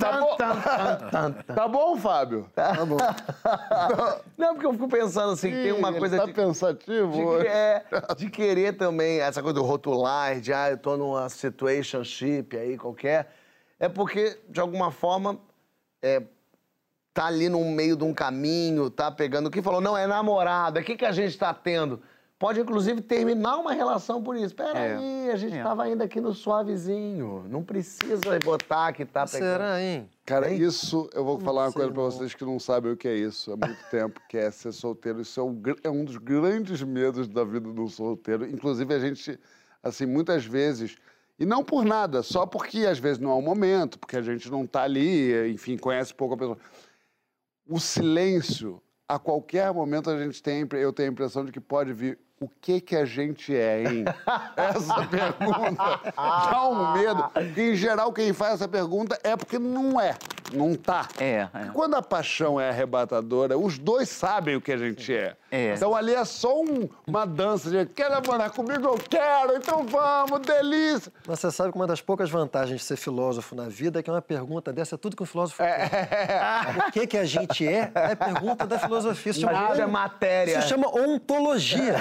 A: tá, bom? tá bom, Fábio?
D: Tá bom. Não, porque eu fico pensando assim, tem uma coisa
A: tá
D: de,
A: pensativo.
D: de, é, de querer também, essa coisa do rotular, de ah, eu tô numa situationship aí qualquer. É porque, de alguma forma, é, tá ali no meio de um caminho, tá pegando. O que falou, não, é namorado, é o que, que a gente tá tendo? Pode, inclusive, terminar uma relação por isso. Peraí, a gente
E: É.
D: tava ainda aqui no suavezinho. Não precisa botar que tá pegando.
F: Será, hein?
A: Cara,
D: Hein?
A: isso, eu vou falar uma
F: sei,
A: coisa pra
F: não.
A: vocês que não sabem o que é isso há muito tempo, que é ser solteiro. Isso é um, é um dos grandes medos da vida do solteiro. Inclusive, a gente, assim, muitas vezes, e não por nada, só porque às vezes não é o momento, porque a gente não tá ali, enfim, conhece pouco a pessoa. O silêncio, a qualquer momento a gente tem, eu tenho a impressão de que pode vir o que que a gente é, hein? Essa pergunta dá um medo. Em geral, quem faz essa pergunta é porque não é, não tá.
E: É, é.
A: Quando a paixão é arrebatadora, os dois sabem o que a gente é.
E: É.
A: Então ali é só um- uma dança de quer namorar comigo? Eu quero, então vamos, delícia.
F: Mas você sabe que uma das poucas vantagens de ser filósofo na vida é que uma pergunta dessa é tudo que um filósofo quer. O que, que a gente é é pergunta da filosofia. Isso
D: A
F: chama,
D: é matéria.
F: Isso chama ontologia.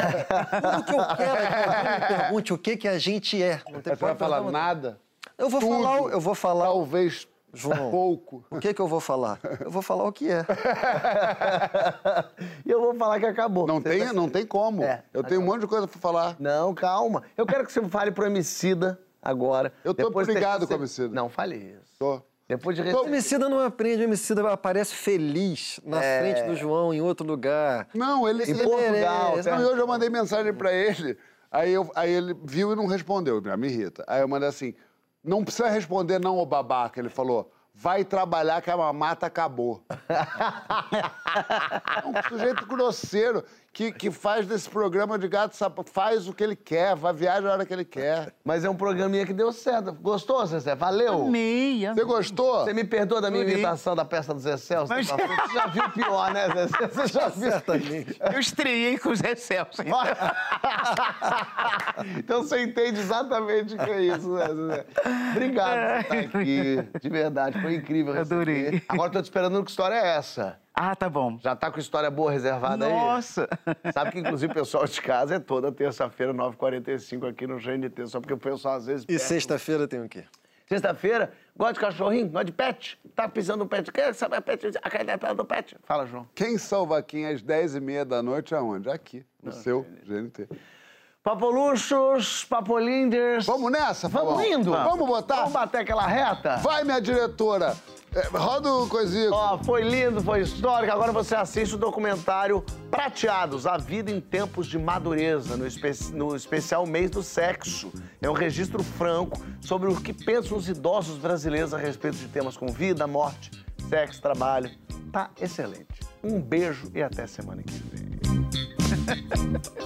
F: Tudo que eu quero é que alguém me pergunte o que, que a gente é. Não tem
A: Você vai falar nada?
F: Eu vou
A: Tudo.
F: falar, eu vou falar.
A: Talvez
F: João.
A: pouco.
F: O que, que eu vou falar? Eu vou falar o que é.
D: e eu vou falar que acabou.
A: Não tem,
D: tá-
A: não tem como.
D: É,
A: eu tenho um monte de coisa pra falar.
D: Não, calma. Eu quero que você fale pro Emicida agora.
A: Eu tô
D: Depois
A: brigado
D: você-
A: com o Emicida.
D: Não, fale isso.
A: Tô.
D: Depois de
F: O
D: receber.
F: homicida não aprende, o homicida aparece feliz na
D: É.
F: frente do João, em outro lugar.
A: Não, ele.
D: Em
A: ele
D: Portugal, tá?
A: Não, eu já mandei mensagem pra ele. Aí, eu, aí ele viu e não respondeu. Me irrita. Aí eu mandei assim: não precisa responder, não, ô babaca. Ele falou: vai trabalhar que a mamata acabou. É um sujeito grosseiro que, que faz desse programa de gato sapo, faz o que ele quer, vai viajar a hora que ele quer.
D: Mas é um programinha que deu certo. Gostou, Zezé? Valeu?
E: Amei,
A: Você
E: amei.
A: gostou?
D: Você me perdoa da minha
E: Adorei.
D: imitação da peça do Zé Celso?
E: Mas-
D: Você já viu pior, né, Zezé? Você já viu?
F: Certamente.
E: Eu estreiei com o Zé Celso.
D: então você entende exatamente o que é isso, né, Zezé? Obrigado por estar aqui. De verdade, foi incrível receber.
E: Adorei.
D: Agora tô te esperando que história é essa.
E: Ah, tá bom.
D: Já tá com história boa reservada aí?
E: Nossa!
D: Sabe que, inclusive, o pessoal de casa é toda terça-feira, 9h45 aqui no GNT, só porque o pessoal às vezes...
F: E
D: perde.
F: sexta-feira tem o quê?
D: Sexta-feira, gosta de cachorrinho? Gosta de pet? Tá pisando no pet? Quer saber pet? A caneta do pet? Fala, João.
A: Quem salva quem às 10h30 da noite aonde? Aqui, no seu GNT.
D: Papoluxos, papolinders.
A: Vamos nessa,
D: Vamos indo.
A: Vamos botar?
D: Vamos bater aquela reta?
A: Vai, minha diretora. É, roda o coisinho.
D: Ó, foi lindo, foi histórico. Agora você assiste o documentário Prateados, a vida em tempos de madureza, no, espe- no especial Mês do Sexo. É um registro franco sobre o que pensam os idosos brasileiros a respeito de temas como vida, morte, sexo, trabalho. Tá excelente. Um beijo e até semana que vem.